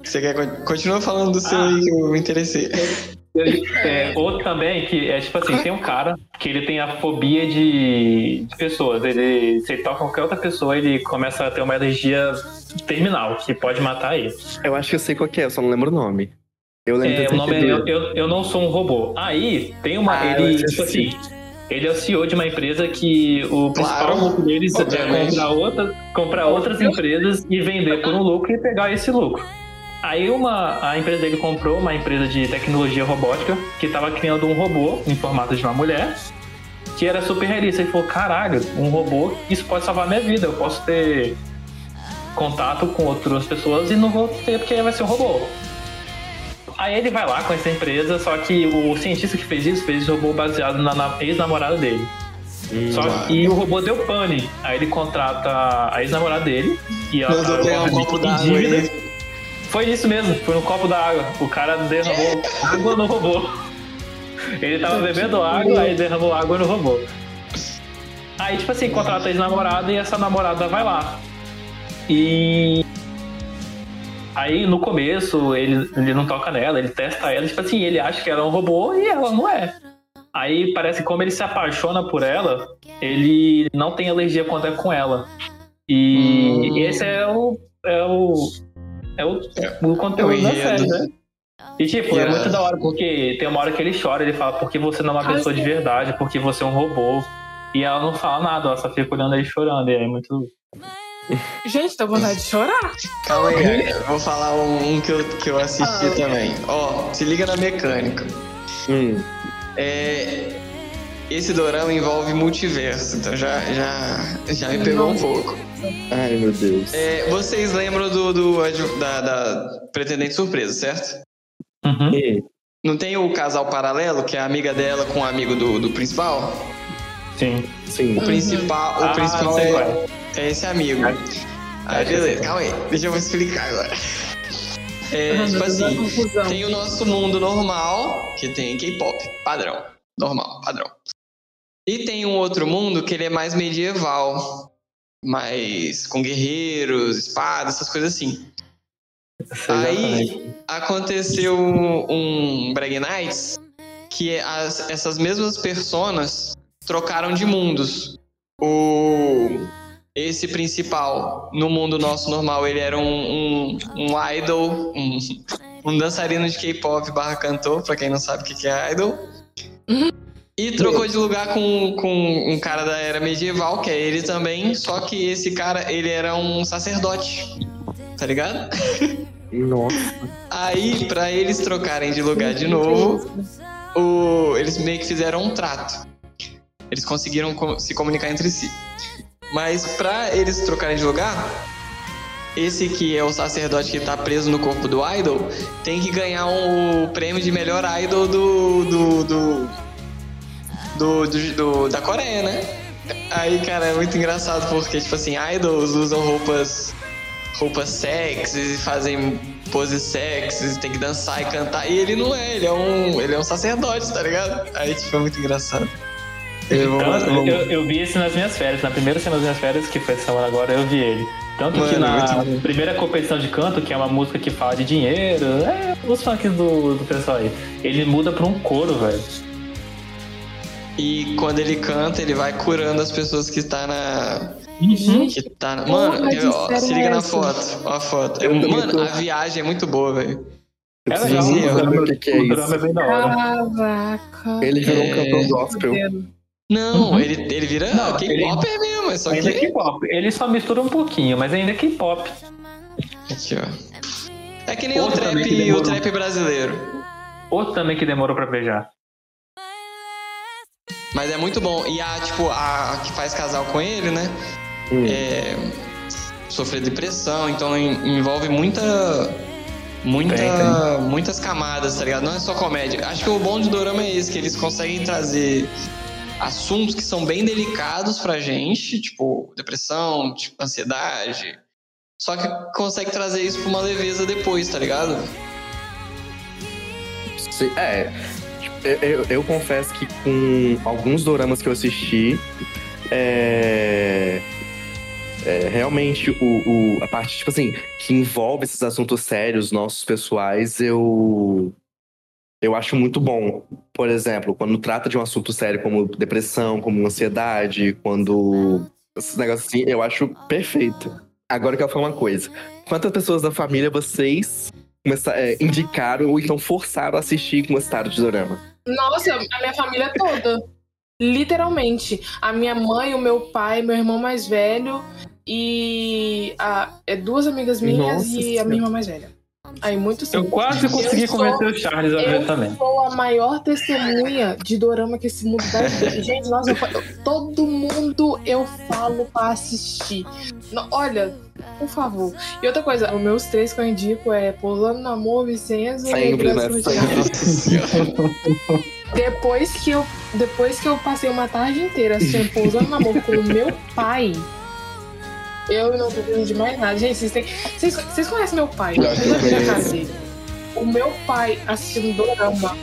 Você quer con- continua falando do seu Ah. aí que eu me interessei. É, outro também, que é tipo assim, tem um cara que ele tem a fobia de, de pessoas. Ele, se ele toca qualquer outra pessoa, ele começa a ter uma alergia terminal, que pode matar ele. Eu acho que eu sei qual que é, eu só não lembro o nome. Eu lembro É, o nome é eu, eu, eu Não Sou um Robô. Aí tem uma. Ah, ele, tipo assim. ele é o CEO de uma empresa que o principal Claro, lucro deles é comprar, outra, comprar outras empresas e vender por um lucro e pegar esse lucro. Aí uma, a empresa dele comprou uma empresa de tecnologia robótica que estava criando um robô em formato de uma mulher que era super realista. Ele falou, caralho, um robô, isso pode salvar minha vida. Eu posso ter contato com outras pessoas e não vou ter porque vai ser um robô. Aí ele vai lá com essa empresa, só que o cientista que fez isso fez esse robô baseado na, na ex-namorada dele. Só claro. que o robô deu pane. Aí ele contrata a ex-namorada dele e ela Mandou pegar um copo dívida. aí. Foi isso mesmo, foi no copo da água. O cara derramou água no robô. Ele tava bebendo água, aí derramou água no robô. Aí, tipo assim, contrata a ex-namorada e essa namorada vai lá. E. Aí no começo ele, ele não toca nela, ele testa ela, tipo assim, ele acha que ela é um robô e ela não é. Aí parece que como ele se apaixona por ela, ele não tem alergia quando é com ela. E Hum. esse é o. É o. É o, o conteúdo É o da série, né? E tipo, é Irado. muito da hora, porque tem uma hora que ele chora, ele fala, porque você não é uma pessoa de verdade, porque você é um robô. E ela não fala nada, ela só fica olhando ele chorando, e é muito. Gente, dá vontade de chorar. Calma aí. Eu vou falar um, um que, eu, que eu assisti Ah. também. Ó, se liga na mecânica. Hum, É, esse dorama envolve multiverso, então já, já, já me pegou um pouco. ai, meu Deus. É, vocês lembram do, do da, da Pretendente Surpresa, certo? Uhum. Hum, Não tem o casal paralelo, que é a amiga dela com o amigo do, do principal? Sim. sim. O principal, o Ah, principal é, é esse amigo. Acho que beleza, calma aí, deixa eu explicar agora. É, Ah, tipo assim, tem o nosso mundo normal, que tem K-pop, padrão. Normal, padrão. E tem um outro mundo que ele é mais medieval. Mais com guerreiros, espadas, essas coisas assim. Aí exatamente. aconteceu um Brag Nights que as- essas mesmas personas trocaram de mundos. O esse principal no mundo nosso normal ele era um, um, um idol, um, um dançarino de K-pop barra cantor, pra quem não sabe o que que é idol. E trocou de lugar com, com um cara da era medieval, que é ele também, só que esse cara, ele era um sacerdote, tá ligado? Nossa. Aí, pra eles trocarem de lugar de novo, o- eles meio que fizeram um trato. Eles conseguiram co- se comunicar entre si. Mas pra eles trocarem de lugar, esse que é o sacerdote que tá preso no corpo do idol tem que ganhar um- o prêmio de melhor idol do. do. do. do- do- do- da Coreia, né? Aí, cara, é muito engraçado porque, tipo assim, idols usam roupas roupas sexys e fazem poses sexys, tem que dançar e cantar. E ele não é, ele é um, ele é um sacerdote, tá ligado? Aí, tipo, é muito engraçado. Eu Tanto- vou- eu, eu vi esse nas minhas férias. Na primeira semana das minhas férias, que foi essa semana agora, eu vi ele. Tanto que Mano, na muito bom. primeira competição de canto, que é uma música que fala de dinheiro, é os funks do, do pessoal aí. Ele muda pra um coro, velho. E quando ele canta, ele vai curando as pessoas que tá na. Gente, Que tá na... Mano, que eu- ó, se é liga na essa? foto. Ó a foto. É- Eu mano, a viagem é muito boa, velho. Eu É legal, o drama, que, que é o drama é bem da hora. caraca. Ele virou um É. cantor gospel. Não, Uhum. ele, ele vira Não, K-pop mesmo, é só Ainda é que. K-pop. Ele só mistura um pouquinho, mas ainda é K-pop. Aqui, ó. É que nem o Outro que trap, o demorou. trap brasileiro. Outro também que demorou pra beijar. Mas é muito bom. E a, tipo, a que faz casal com ele, né? Hum. É, sofrer depressão, então en- envolve muita. Muita, Tem, tem. muitas camadas, tá ligado? Não é só comédia. Acho que o bom de Dorama é esse, que eles conseguem trazer assuntos que são bem delicados pra gente, tipo depressão, tipo ansiedade. Só que consegue trazer isso pra uma leveza depois, tá ligado? Se- É, eu, eu- eu confesso que com alguns doramas que eu assisti, é, é, realmente o, o- a parte, tipo assim, que envolve esses assuntos sérios, nossos pessoais, eu, eu acho muito bom. Por exemplo, quando trata de um assunto sério como depressão, como ansiedade, quando. Esses negócios assim, eu acho perfeito. Agora eu quero falar uma coisa. Quantas pessoas da família vocês começar, é, indicaram ou então forçaram a assistir com estado de dorama? Nossa, a minha família toda. Literalmente. A minha mãe, o meu pai, meu irmão mais velho e a, é, duas amigas minhas Nossa e a Senhora. minha irmã mais velha. Aí, muito Eu quase consegui Eu sou- convencer o Charles a ver também. Eu sou a maior testemunha de dorama que esse mundo ter. Gente, nossa, eu todo mundo eu falo pra assistir. No- olha, por favor. E outra coisa, os meus três que eu indico é Pousando no Amor, Vicenzo Sempre, e né? Depois que eu depois que eu passei uma tarde inteira assistindo Pousando no Amor com o meu pai, eu não preciso de mais nada. Gente, vocês, têm, vocês, vocês conhecem meu pai? Que eu já casei. O meu pai assistindo Dorama.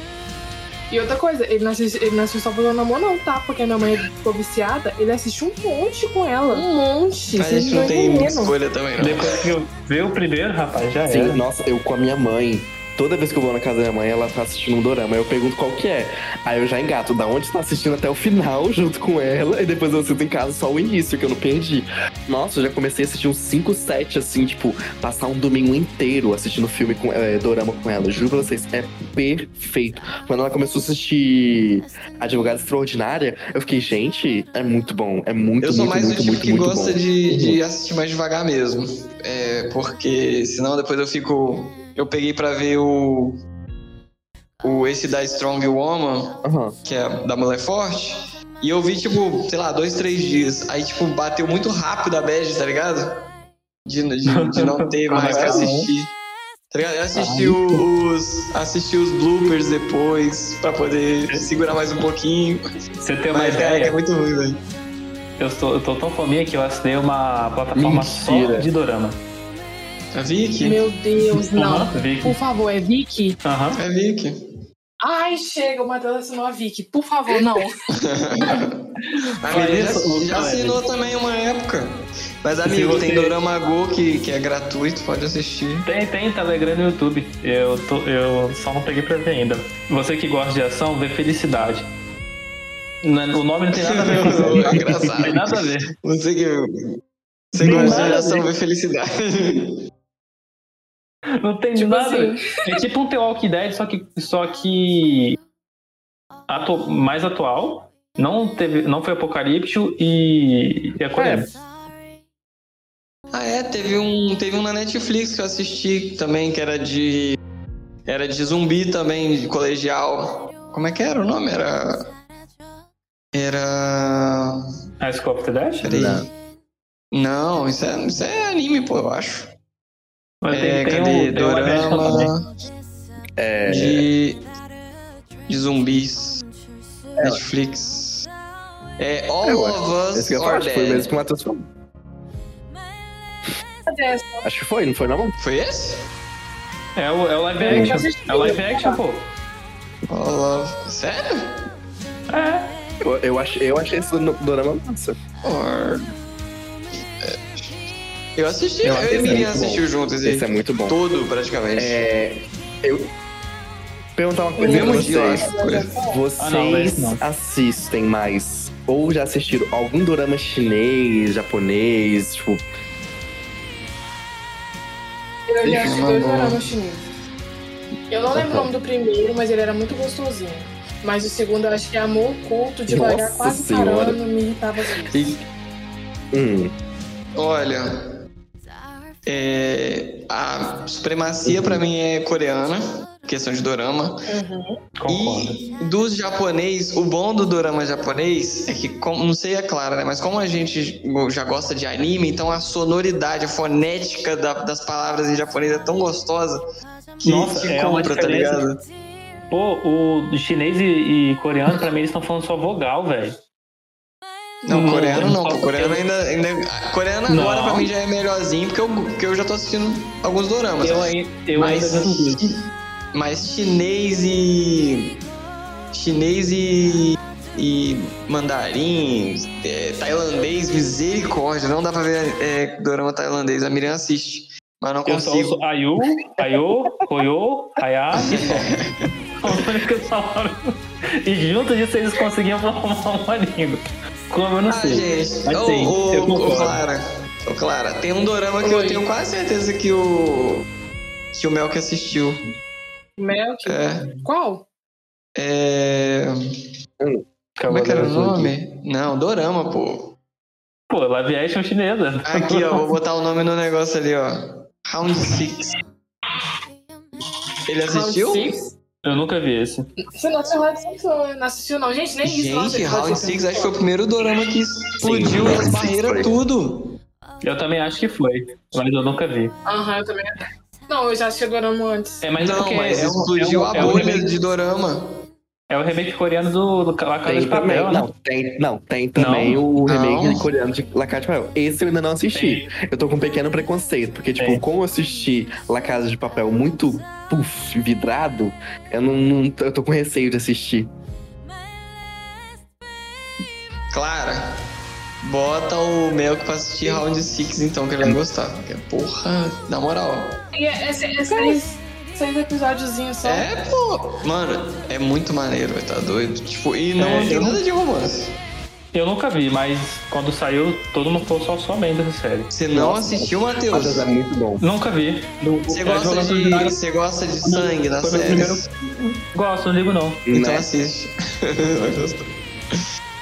E outra coisa, ele não assiste, ele não assiste só no Amor, não, tá? Porque a minha mãe ficou viciada, ele assiste um monte com ela. Um monte. A vocês gente não tem escolha também, não. Depois que eu ver o primeiro, rapaz, já Sim, era. nossa, eu com a minha mãe. Toda vez que eu vou na casa da minha mãe, ela tá assistindo um dorama. Eu pergunto qual que é. Aí eu já engato da onde tá assistindo até o final, junto com ela. E depois eu sinto em casa só o início, que eu não perdi. Nossa, eu já comecei a assistir uns 5, 7, assim, tipo, passar um domingo inteiro assistindo filme com é, dorama com ela. Juro pra vocês, é perfeito. Quando ela começou a assistir Advogada Extraordinária, eu fiquei, gente, é muito bom. É muito, Eu sou muito, mais muito, do tipo muito, que muito gosta bom. de, de assistir mais devagar mesmo. É, porque senão depois eu fico. Eu peguei pra ver o. O esse da Strong Woman, Aham. que é da Mulher Forte. E eu vi, tipo, sei lá, dois, três dias. Aí, tipo, bateu muito rápido a bad, tá ligado? De, de, de não ter mais que assistir. Tá ligado? Eu assisti os. Assisti os bloopers depois, pra poder segurar mais um pouquinho. Você tem uma Mas cara, ideia? é muito ruim, velho. Eu, tô, eu tô tão fominha que eu assinei uma plataforma só Mentira. de dorama. A Vicky? Meu Deus, não. Aham, Vicky. Por favor, é Vicky? Aham. É Vicky. Ai, chega, o Matheus assinou a Vicky. Por favor, não. A isso, já, assinou também uma época. Mas, amigo, você- tem Dorama Go que, que é gratuito, pode assistir. Tem, tem Telegram no YouTube. Eu, tô, eu só não peguei pra ver ainda. Você que gosta de ação, vê Felicidade. Não- O nome não tem nada a ver com isso. É Não tem engraçado. nada a ver. Você que. Você gosta de ação, ver. vê felicidade. Não tem Tipo nada. assim. É tipo um The Walking Dead, só que, só que atu- mais atual. Não, teve, não foi apocalíptico e, e é coreano. Ah, é, teve um, teve um na Netflix que eu assisti também, que era de. Era de zumbi também, de colegial. Como é que era o nome? Era. Era. School of the Dead? Peraí. Não, isso é, isso é anime, pô, eu acho. Mas É, tem, tem cadê? um. Dorama É, de. de zumbis. Netflix. É All É, ué. of Us esse que eu que foi mesmo que o Matheus falou. Cadê Acho que foi, não foi não? Foi esse? É o, é o live action. É o live action, pô. All of... Sério? É. Eu, eu, achei, eu achei esse do- dorama massa. Or... É. Eu assisti, Eu eu, e Miriam bom. assistiu juntos esse Esse é muito bom. todo, praticamente. É, eu perguntar uma coisa pra vocês. Vocês Ah, não, esse não. assistem mais ou já assistiram algum dorama chinês, japonês, tipo, Eu já assisti dois doramas chineses. Eu não lembro o nome do primeiro, mas ele era muito gostosinho. Mas o segundo eu acho que é Amor Oculto, devagar, Nossa quase Senhora. parando, me irritava assim. E, hum, olha, é, a supremacia pra mim é coreana, questão de dorama. Uhum. E dos japonês, o bom do dorama japonês é que, como, não sei, é claro, né? Mas como a gente já gosta de anime, então a sonoridade, a fonética da- das palavras em japonês é tão gostosa que, Nossa, que é compra, tá ligado? Pô, o chinês e, e coreano, pra mim, eles estão falando só vogal, velho. Não, Não, coreano não. pô, Coreano ainda, ainda. Coreano Não. agora pra mim já é melhorzinho, porque eu, porque eu já tô assistindo alguns doramas. Eu, eu mas, ainda mas chinês e. Chinês e. E mandarim, é, tailandês, misericórdia. Não dá pra ver é, dorama tailandês. A Miriam assiste. Mas não Eu só consigo. ouço Ayu, Ayo, Koyo, Aya e só. E junto disso eles conseguiam formar uma língua. Como eu não Ah, sei. gente. Mas Ô, sim, ô, eu ô, concordo. Clara. Ô, Clara, tem um dorama que eu tenho quase certeza que o. Que o Melk assistiu. Melk. É. Qual? É. Como é que era o nome? Não, Dorama, pô. Pô, live action chinesa. Aqui, ó, vou botar o nome no negócio ali, ó. Round 6. Ele assistiu? Round Six? Eu nunca vi esse. Você não assistiu Round Six, não, não assistiu, não. Gente, nem isso. não Gente, Round 6 acho que foi o primeiro dorama que explodiu as barreiras tudo. Eu também acho que foi, mas eu nunca vi. Aham, eu também. Não, eu já assisti Dorama antes. É, mas é não, porque mas é um- explodiu é um- a é um bolha remake- de dorama. É o remake coreano do, do La Casa Tem de Papel, também, né? não, tem, não, tem também o remake Não. coreano de La Casa de Papel. Esse eu ainda não assisti. Eu tô com um pequeno preconceito, porque, tipo, Tem. como eu assisti La Casa de Papel muito, puf, vidrado, eu não, não- eu tô com receio de assistir. Clara, bota o Melk pra assistir Round 6 então, que ele vai gostar. Porque, porra, na moral. E é, seis, seis episódiozinhos só. É, pô. Mano, é muito maneiro, tá doido? Tipo, e não É, tem eu- nada de romance. Eu nunca vi, mas quando saiu, todo mundo falou só somente dessa série. Você não Nossa. assistiu, Mas Matheus? é muito bom. Nunca vi. No- Você é gosta, de, Ordinário, você gosta de sangue meu séries? primeiro- Gosto, não ligo não. Então Né? assiste. Vai gostar.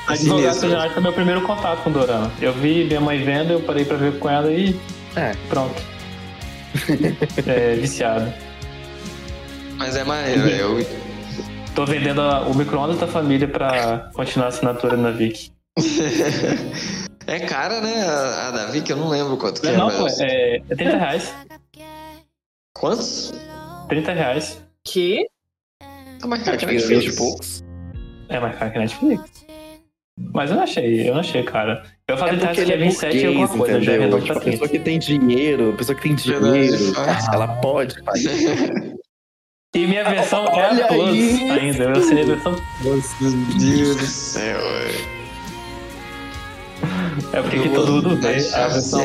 Assim Advogado foi meu primeiro contato com Dorama. Eu vi minha mãe vendo, eu parei pra ver com ela e É. pronto. é, viciado. Mas é maneiro, velho. Eu- Tô vendendo a- o micro-ondas da família pra continuar a assinatura na Vic. É cara, né? A, a Davi, que eu não lembro quanto que é, não, mas... pô, é, é 30 reais. Quantos? 30 reais. Que? Tá mais caro que Netflix. 20 poucos. É mais caro que Netflix. Mas eu não achei, eu não achei, cara. Eu É falei porque que ele é é 27 e alguma coisa, já entendeu? arredondou Tipo, pra a pessoa 30. que tem dinheiro, a pessoa que tem dinheiro, fácil. ela pode fazer. E minha versão é a Plus isso! ainda. Eu assinei a versão Meu Deus do céu, velho. É porque aqui todo mundo vê. A versão,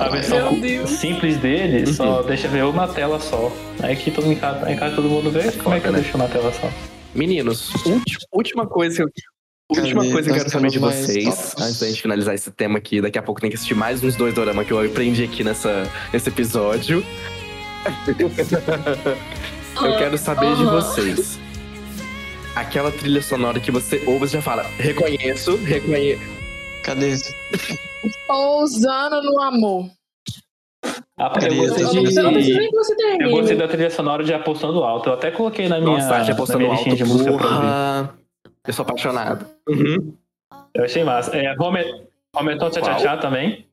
a versão simples dele só Uhum. deixa ver uma tela só. Aí que todo, em, casa, em casa todo mundo vê, como é que eu né? deixo uma tela só? Meninos, última coisa que eu. Última Cadê? coisa que eu quero saber de mais vocês, antes da gente finalizar esse tema aqui, daqui a pouco tem que assistir mais uns dois doramas que eu aprendi aqui nessa, nesse episódio. eu quero saber de vocês. Aquela trilha sonora que você ouve e já fala, reconheço, reconheço. Cadê isso? Ousando no amor. Ah, eu gostei Eu, eu de. Eu da trilha sonora de Apostando Alto. Eu até coloquei na minha, Nossa, já na postando minha alto, de música pra ouvir. porra. Eu sou apaixonado. Uhum. Eu achei massa. É, Home, Hometon Tchá Tchá Tchá também.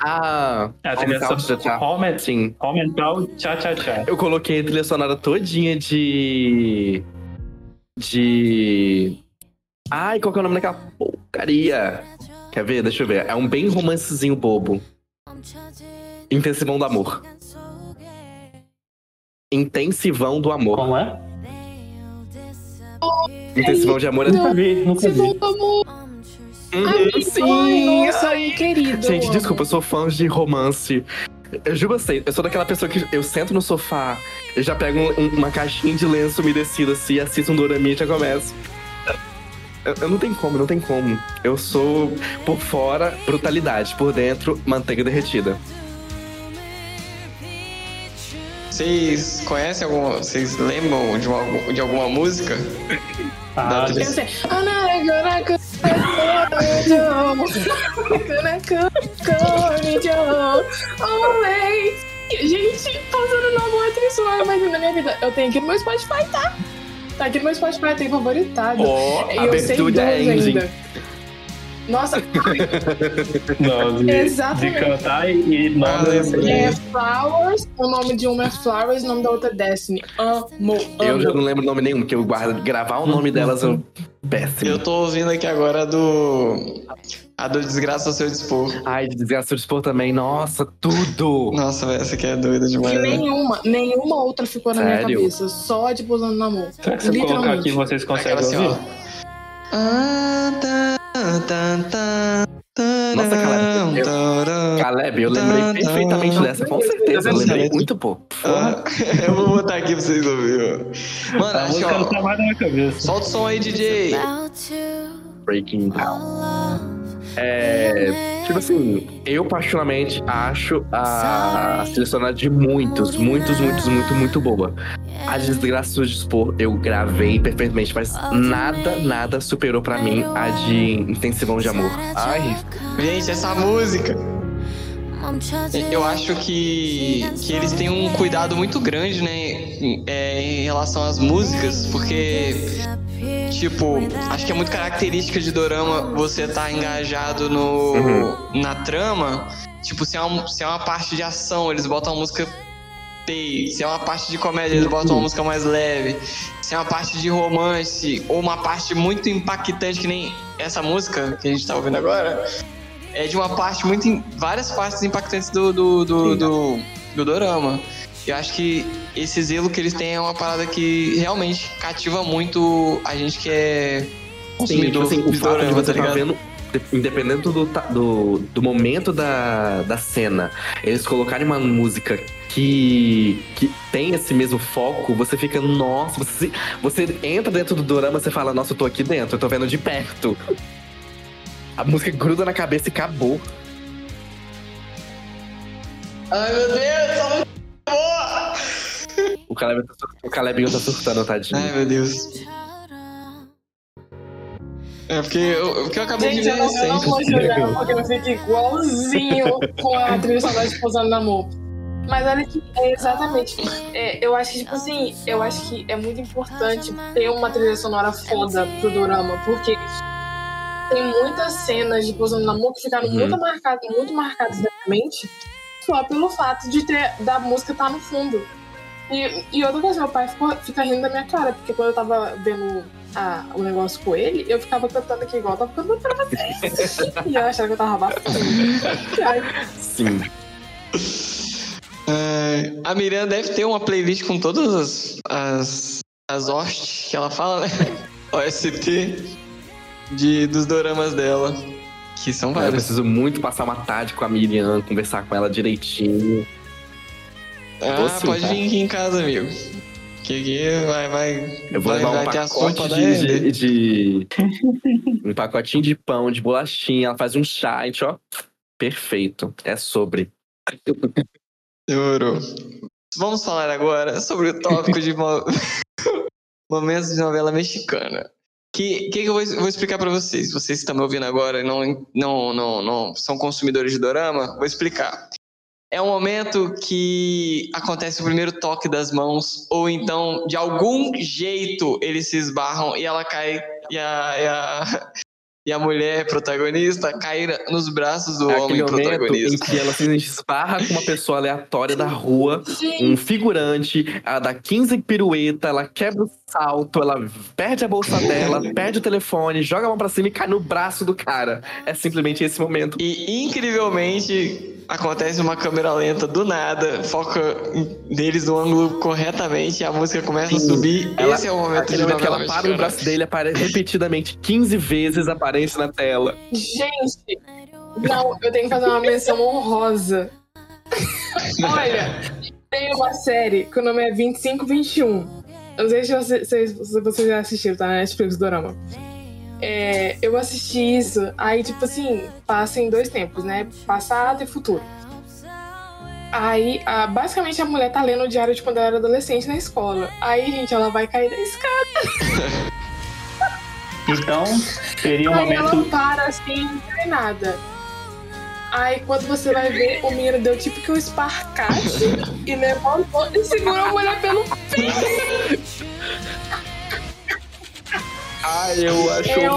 Ah, É a trilha Hometal Tchá Tchá. Home, sim. Hometal Tchá Tchá Tchá. Eu coloquei a trilha sonora todinha de. De. Ai, qual que é o nome daquela porcaria? Quer ver? Deixa eu ver. É um bem romancezinho bobo. Intensivão do amor. Intensivão do amor. Como é? Intensivão de amor é. Nunca vi, nunca vi. Uhum, sim, Ai, isso nossa, aí. querido. Gente, desculpa, eu sou fã de romance. Eu juro você, eu sou daquela pessoa que eu sento no sofá, eu já pego um- uma caixinha de lenço umedecido assim, assisto um doraminha e já começo. Eu, eu não tenho como, não tem como. Eu sou, por fora, brutalidade, por dentro, manteiga derretida. Vocês conhecem alguma... Vocês lembram de, uma, de alguma música? Ah, Da Eu sei. Gente, passando no amor atriçoar, mas na minha vida. Eu tenho aqui no meu Spotify, tá? Tá aqui no meu Spotify, tem favoritado. Ó, e eu sei duas ainda. Nossa, Não, de, Exatamente. de cantar e, e Ah, nome. lembrei. é Flowers, o nome de uma é Flowers, o nome da outra é Destiny. Amo, Eu já amo. não lembro o nome nenhum, porque eu guardo, gravar o nome delas eu. Péssimo. Eu tô ouvindo aqui agora a do... A do Desgraça ao Seu Dispor. Ai, de desgraça de expor também. Nossa, tudo! Nossa, essa aqui é doida demais, né? nenhuma, nenhuma outra ficou na minha Sério? cabeça. Só de Pousando no Amor. Será que se eu colocar aqui vocês conseguem Aquela assim, ouvir? ó. Ah, tá, Nossa, aquela- eu- Caleb, eu lembrei perfeitamente dessa, com certeza. Eu lembrei muito pouco. Ah, eu vou botar aqui pra vocês ouvirem. Mano, A acho música não que, tá mais na minha cabeça. ó, solta o som aí, DJ. Breaking Down. É, tipo assim, eu particularmente acho a sonora de muitos, muitos, muitos, muito, muito boa. A Desgraça do Dispor eu gravei perfeitamente, mas nada, nada superou pra mim a de Intensivão de Amor. Ai, Gente, essa música. Eu acho que, que eles têm um cuidado muito grande, né, em, é, em relação às músicas, porque, tipo, acho que é muito característica de Dorama você tá engajado no, Uhum. na trama. Tipo, se é, um, se é uma parte de ação, eles botam uma música pay. Se é uma parte de comédia, eles botam uma música mais leve. Se é uma parte de romance, ou uma parte muito impactante, que nem essa música que a gente tá ouvindo agora, é de uma parte muito. várias partes impactantes do, do, do, do, do dorama. Eu acho que esse zelo que eles têm é uma parada que realmente cativa muito a gente que é Sim, tipo consumidor assim, o de fato de dorama, você tá tá vendo, de- independente do, do, do momento da, da cena, eles colocarem uma música que, que tem esse mesmo foco, você fica, nossa, você, você entra dentro do dorama e você fala, nossa, eu tô aqui dentro, eu tô vendo de perto. A música gruda na cabeça e acabou. Ai meu Deus, essa música é boa! O Caleb, tá sur- o Calebinho tá surtando, tadinho. Ai meu Deus. É porque eu, porque eu acabei Gente, de ver não, eu não recente. vou julgar porque eu fico igualzinho com a trilha sonora de Pousando no Amor. Mas olha que é exatamente. é, eu acho que, tipo assim, eu acho que é muito importante ter uma trilha sonora foda pro dorama, porque tem muitas cenas de Pousando no Amor que ficaram Uhum. muito marcadas, muito marcadas na minha mente só pelo fato de ter da música estar no fundo. E, e outra coisa, meu pai ficou, fica rindo da minha cara, porque quando eu tava vendo a- o negócio com ele, eu ficava cantando aqui igual eu tava cantando pra vocês. e eu achava que eu tava abafando. Sim. É, a Miriam deve ter uma playlist com todas as, as, as hosts que ela fala, né? OST de, dos doramas dela. Que são Eu vários. preciso muito passar uma tarde com a Miriam, conversar com ela direitinho. Ah, sim, pode tá? vir aqui em casa, amigo. Que aqui vai, vai, Eu vou vai, levar um vai pacote de, de, de- Um pacotinho de pão, de bolachinha. Ela faz um chá, a gente, ó. Perfeito. É sobre. Demorou. Vamos falar agora sobre o tópico de mo- momentos de novela mexicana. Que, que, que eu vou, vou explicar pra vocês? Vocês que estão me ouvindo agora e não, não, não, não são consumidores de dorama, vou explicar. É um momento que acontece o primeiro toque das mãos, ou então, de algum jeito, eles se esbarram e ela cai, e a, e a, e a mulher protagonista cai nos braços do É homem aquele momento em protagonista. que ela se esbarra com uma pessoa aleatória da rua, um figurante, ela dá 15 pirueta, ela quebra o salto, ela perde a bolsa dela, perde o telefone, joga a mão pra cima e cai no braço do cara. É simplesmente esse momento. E incrivelmente acontece uma câmera lenta do nada, foca neles no ângulo corretamente a música começa a Sim. subir. Ela- Esse é o momento de momento que novela ela para no braço dele, aparece repetidamente 15 vezes aparece na tela. gente, não, eu tenho que fazer uma menção honrosa. Olha, tem uma série que o nome é 2521. Não sei se vocês, já assistiram, tá? Na Netflix Dorama. É, eu assisti isso, aí, tipo assim, passa em dois tempos, né? Passado e futuro. Aí, a- basicamente, a mulher tá lendo o diário de quando ela era adolescente na escola. Aí, gente, ela vai cair da escada. Então, seria um Aí ela momento. para assim, não tem nada. Aí quando você vai ver, o menino deu tipo que um esparcate e levantou e segurou a mulher pelo Ai, eu acho É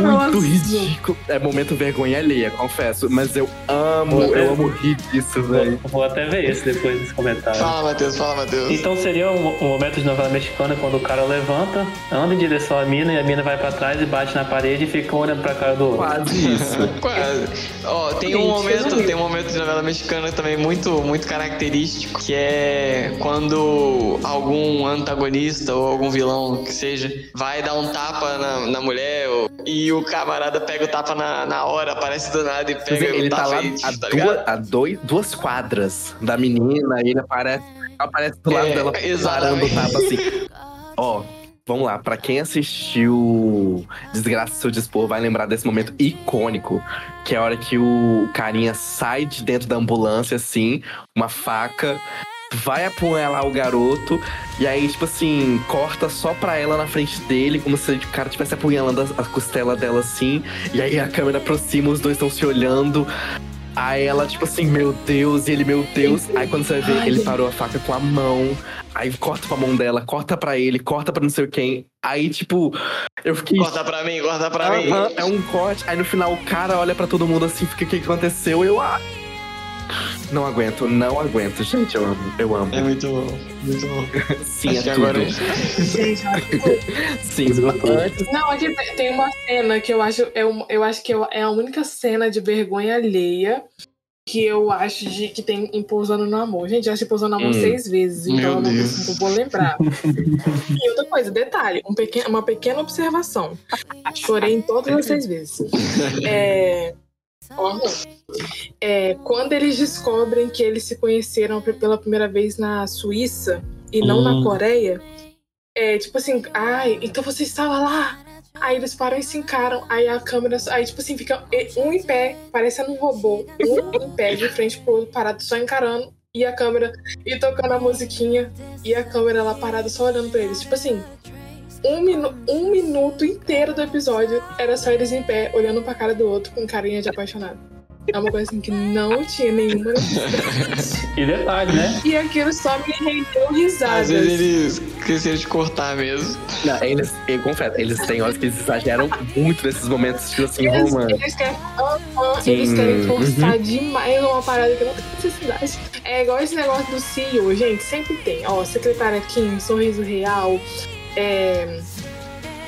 muito ridículo. É momento vergonha alheia, confesso. Mas eu amo, eu amo rir disso, velho. Vou até ver esse depois desse comentário. Fala, Matheus, fala, Matheus. Então seria um, um momento de novela mexicana quando o cara levanta, anda em direção à mina e a mina vai pra trás e bate na parede e fica olhando pra cara do outro. Quase isso. Quase. Ó, tem um momento, tem um momento de novela mexicana também muito, muito característico, que é quando algum antagonista ou algum vilão que seja vai dar um tapa na, na mulher o- e o camarada pega o tapa na, na hora, aparece do nada e pega dizer, ele o tá tapa lá e, a, tá duas, a dois, duas quadras da menina e ele aparece, aparece do lado É, dela parando o exatamente. tapa assim. Ó, vamos lá. Pra quem assistiu Desgraça Seu Dispor, vai lembrar desse momento icônico. Que é a hora que o carinha sai de dentro da ambulância, assim, uma faca, vai apunhalar o garoto, e aí, tipo assim, corta só pra ela na frente dele, como se o cara estivesse apunhalando a, a costela dela assim, e aí a câmera aproxima, os dois estão se olhando. Aí ela, tipo assim, meu Deus, e ele, meu Deus. Aí quando você vê, Ai, ele parou a faca com a mão. Aí corta pra mão dela, corta pra ele, corta pra não sei quem. Aí, tipo, eu fiquei. Corta pra mim, corta pra mim. Aham, é um corte. Aí no final o cara olha pra todo mundo assim, fica o que que aconteceu? Eu. Ah, não aguento, não aguento. Gente, eu amo, eu amo. É muito bom, muito bom. Sim, Acho é tudo. agora- Gente, Sim, antes. Não, aqui tem- uma cena que eu acho, é um- eu acho que é a única cena de vergonha alheia que eu acho de, que tem em Pousando no Amor. Gente, eu acho que Pousando no Amor Hum. seis vezes, então Meu eu não, Deus. vou lembrar. e outra coisa, detalhe, um pequeno, uma pequena observação. Chorei em todas as seis vezes. É, é, quando eles descobrem que eles se conheceram pe- pela primeira vez na Suíça e não na Hum. Coreia, é tipo assim, ai, então você estava lá. Aí eles param e se encaram. Aí a câmera. Aí, tipo assim, fica um em pé, parecendo um robô. Um em pé, de frente pro outro, parado, só encarando. E a câmera. E tocando a musiquinha. E a câmera lá parada, só olhando pra eles. Tipo assim. Um, minu um minuto inteiro do episódio era só eles em pé, olhando pra cara do outro com carinha de apaixonado. É uma coisa assim que não tinha nenhuma necessidade. E detalhe, né? E aquilo só me rendeu risadas. Às vezes eles esqueceram de cortar mesmo. Não, eles, eu confesso, eles têm horas que eles exageram muito nesses momentos, tipo assim, Eles, romântico. eles querem, eles querem forçar uhum. demais uma parada que não tem necessidade. É igual esse negócio do CEO, gente, sempre tem. Ó, secretária Kim, sorriso real, é,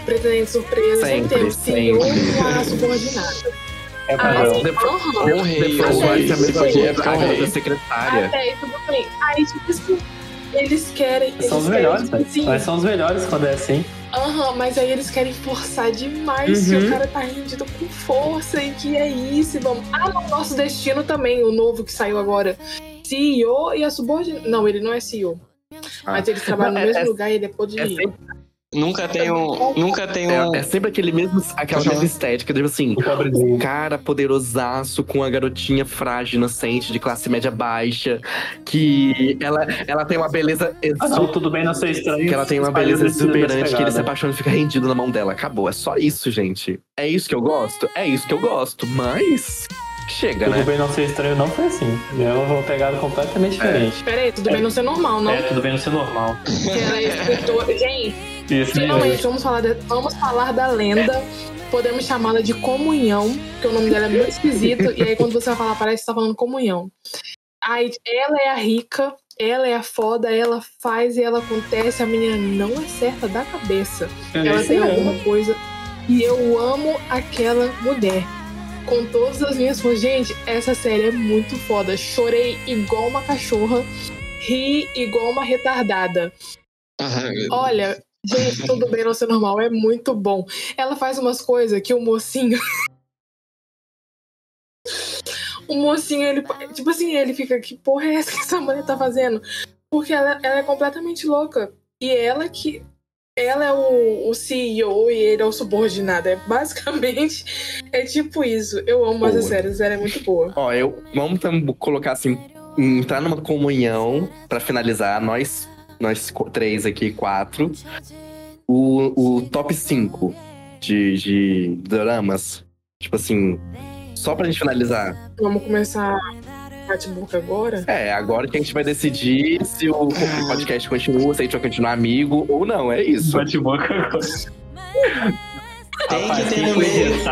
pretendente surpresa, sempre, tem o a subordinada. É Ah, padrão. assim, aham. Um rei, Depois um Até vai rei. ser a é coisa, ficar a rei. da secretária. Até aí tudo bem. Aí, tipo assim, eles querem. Eles São os melhores, tipo velho. assim, Mas são os melhores quando é assim. Aham, mas aí eles querem forçar demais que Uhum. o cara tá rendido com força e que é isso. e Vamos... Ah, não, nosso destino também, o novo que saiu agora. CEO e a subordinada. Não, ele não é CEO. Ah. Mas eles trabalham Não, no é- mesmo é- lugar e ele é poder. É sempre, Nunca tem um. Nunca tem um. é, é sempre aquele mesmo, aquela mesma estética, tipo assim, O um cara poderosaço com a garotinha frágil, inocente, de classe média baixa, que ela, ela tem uma beleza Ah, não, exuberante. tudo bem não ser estranho. Que ela tem uma beleza exuberante, que ele se apaixona e fica rendido na mão dela. Acabou. É só isso, gente. É isso que eu gosto? É isso que eu gosto. Mas. Chega, Tudo né? bem não ser estranho não foi assim. É uma pegada completamente diferente. Pera aí, tudo bem não ser normal, não? É, tudo bem não ser normal. É. Gente, Isso finalmente vamos falar, de- vamos falar da lenda. Podemos chamá-la de comunhão, porque o nome dela é muito esquisito. e aí, quando você vai falar, parece que você tá falando comunhão. Aí, ela é a rica, ela é a foda, ela faz e ela acontece. A menina não é certa da cabeça. Ela tem alguma coisa. E eu amo aquela mulher. Com todas as minhas forças. Gente, essa série é muito foda. Chorei igual uma cachorra. Ri igual uma retardada. Meu Olha, gente, tudo bem não ser normal. É muito bom. Ela faz umas coisas que o mocinho. o mocinho, ele. Tipo assim, ele fica. Que porra é essa que essa mulher tá fazendo? Porque ela, ela é completamente louca. E ela que. Ela é o, o CEO e ele é o subordinado. É basicamente. É tipo isso. Eu amo essa Boa. série. Essa série é muito boa. Ó, eu. Vamos colocar assim. Entrar numa comunhão pra finalizar. Nós. Nós três aqui, quatro. O, o top 5 de, de dramas. Tipo assim. Só pra gente finalizar. Vamos começar bate-boca agora? É, agora que a gente vai decidir se o podcast continua, se a gente vai continuar amigo ou não. É isso. Bate-boca agora. Tem Rapaz, que ter no meio.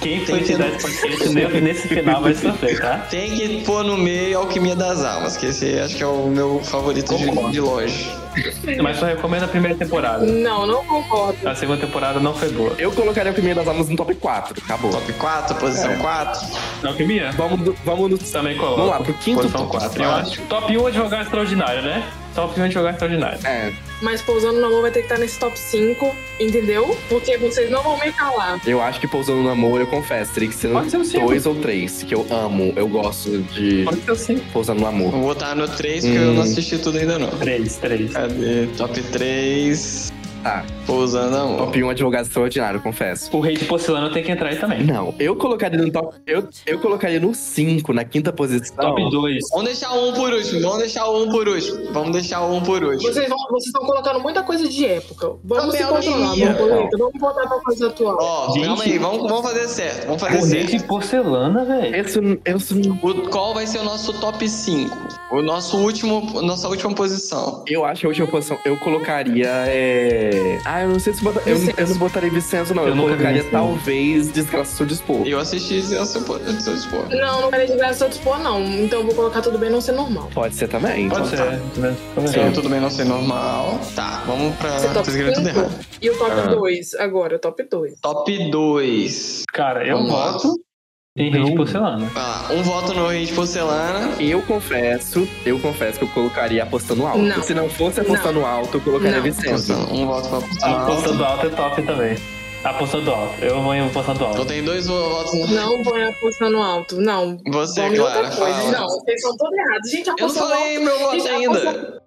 Quem Tem foi editar no- esse podcast nesse, final vai sofrer, tá? Tem que pôr no meio Alquimia das Almas, que esse acho que é o meu favorito de, de longe. Mas só recomendo a primeira temporada. Não, não concordo. A segunda temporada não foi boa. Eu colocaria o primeiro das almas no top 4. Acabou. Top 4, posição É. 4. Alquimia? Vamos, do- vamos no. Também coloco. Vamos lá, pro quinto Posição top. 4. Eu acho. Top 1 advogado extraordinário, né? Top 1 advogado extraordinário. É, mas Pousando no Amor vai ter que estar nesse top 5, entendeu? Porque vocês não vão me calar. Eu acho que Pousando no Amor, eu confesso, teria que ser Pode ser o cinco. dois ou três, que eu amo. Eu gosto de Pode ser assim. Pousando no Amor. Vou botar no 3 porque eu Hum. não assisti tudo ainda não. Três, três. Cadê? Top 3. Tá. Pousando amor. Top 1 Advogado Extraordinário, confesso. O Rei de Porcelana tem que entrar aí também. Não, eu colocaria no top. Eu, eu colocaria no 5, na quinta posição. Top 2. Vamos deixar um por último. Vamos deixar um por último. Vamos deixar um por último. Vocês vão- vocês estão colocando muita coisa de época. Vamos se controlar, borboleta. Vamos voltar pra coisa atual. Ó, Gente. calma aí. Vamos, vamos fazer certo. Vamos fazer O Rei certo. de Porcelana, velho. Esse, esse, O, qual vai ser o nosso top 5? O nosso último, nossa última posição. eu acho que a última posição. Eu colocaria. É... Ah, eu não sei se bota, eu, eu não botaria Vicenzo, não. Eu Eu, nunca vi colocaria Vicenzo. talvez Desgraça Seu Dispor. Eu assisti seu seu dispor. Não, não quero de graça eu dispor, não. Então eu vou colocar tudo bem não ser normal. Pode ser também. Pode então ser. tá. Sim, ser. tudo bem não ser normal. Tá, vamos pra. Esse é top tudo 5 errado. e o top Ah. 2. Agora, top 2. Top 2. Cara, eu voto em Rei de Não. Porcelana. Ah, um voto no Rei de Porcelana. Eu confesso, eu confesso que eu colocaria apostando alto. Não. Se não fosse apostando alto, eu colocaria Não. Vicenzo. Um voto pra A Porcelana. apostando alto é top também. Apostando alto. Eu vou em apostando Eu alto. tenho dois votos no. Não põe apostando alto. Não. Você, Vamos em outra Clara. coisa. fala. Não, vocês são todos errados. Gente, Eu não apostando falei alto. meu voto Gente, ainda. apostando-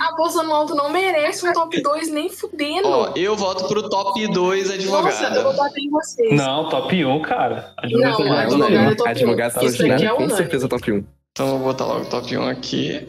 Apostando alto não merece um top 2 nem fudendo. Ó, eu voto pro top 2 Nossa, eu vou advogado. bater em vocês. Não, top 1, cara. Não, Advogado advogado Extraordinário. é top 1. Advogado Isso aqui Extraordinário, é com certeza top 1. Então eu vou botar logo o top 1 aqui.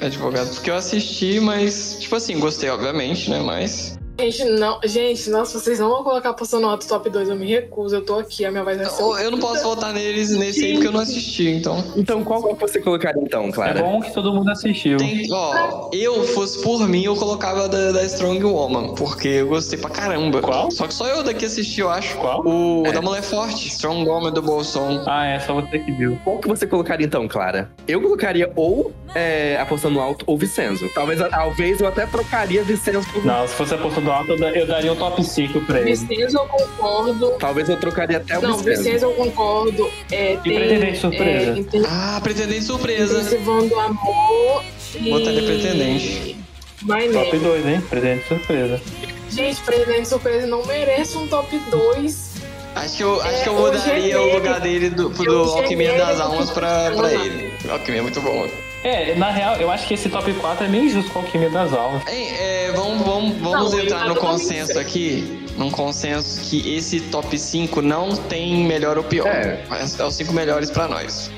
Advogado, porque eu assisti, mas, tipo assim, gostei, obviamente, né? Mas. Gente, não. Gente, nossa, vocês não vão colocar apostando alto top 2. Eu me recuso. Eu tô aqui, a minha voz vai ser. Eu, eu não posso votar neles nesse aí porque eu não assisti, então. Então, qual que você colocaria então, É Clara? bom que todo mundo assistiu. Tem, ó, eu fosse por mim, eu colocava da, da Strong Woman, porque eu gostei pra caramba. Qual? Só que só eu daqui assisti, eu acho. Qual? O É. da Mulher Forte, Strong Woman do Bolson. Ah, é só você que viu. Qual que você colocaria então, Clara? Eu colocaria ou é, apostando alto ou Vicenzo. Talvez, talvez eu até trocaria Vicenzo por. Não, se fosse apostando eu da- eu daria um top 5 pra ele. Vicenzo, eu concordo. Talvez eu trocaria até o Não, Vicenzo. Vicenzo, eu concordo. É, tem, Pretendente Surpresa? É, tem Ah, Pretendente Surpresa. Intensivando do Amor e... Botaria Pretendente. My Top Name. 2, hein? Presente surpresa. Gente, Pretendente Surpresa não merece um top 2. Acho que eu, acho É, que eu o mudaria o genérico. lugar dele do, O do Alquimia das Almas pra, pra ele. Alquimia é muito bom. É, na real, eu acho que esse top 4 é meio injusto com a alquimia das almas. Hein, é, vamos vamos, vamos Não, entrar no consenso aqui. Num consenso que esse top 5 não tem melhor ou pior. É. Mas é os 5 melhores pra nós.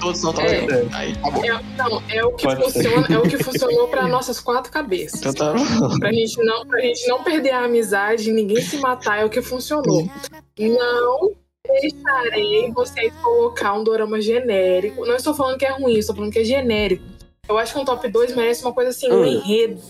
Todos são top É. 1. Aí, tá bom. É, não, é o que Pode ser. funciona, é o que funcionou para nossas quatro cabeças. Então tá bom. Pra gente, não, pra gente não perder a amizade, ninguém se matar, é o que funcionou. Não deixarei vocês colocar um dorama genérico. Não estou falando que é ruim, estou falando que é genérico. Eu acho que um top 2 merece uma coisa assim, um Hum. enredo.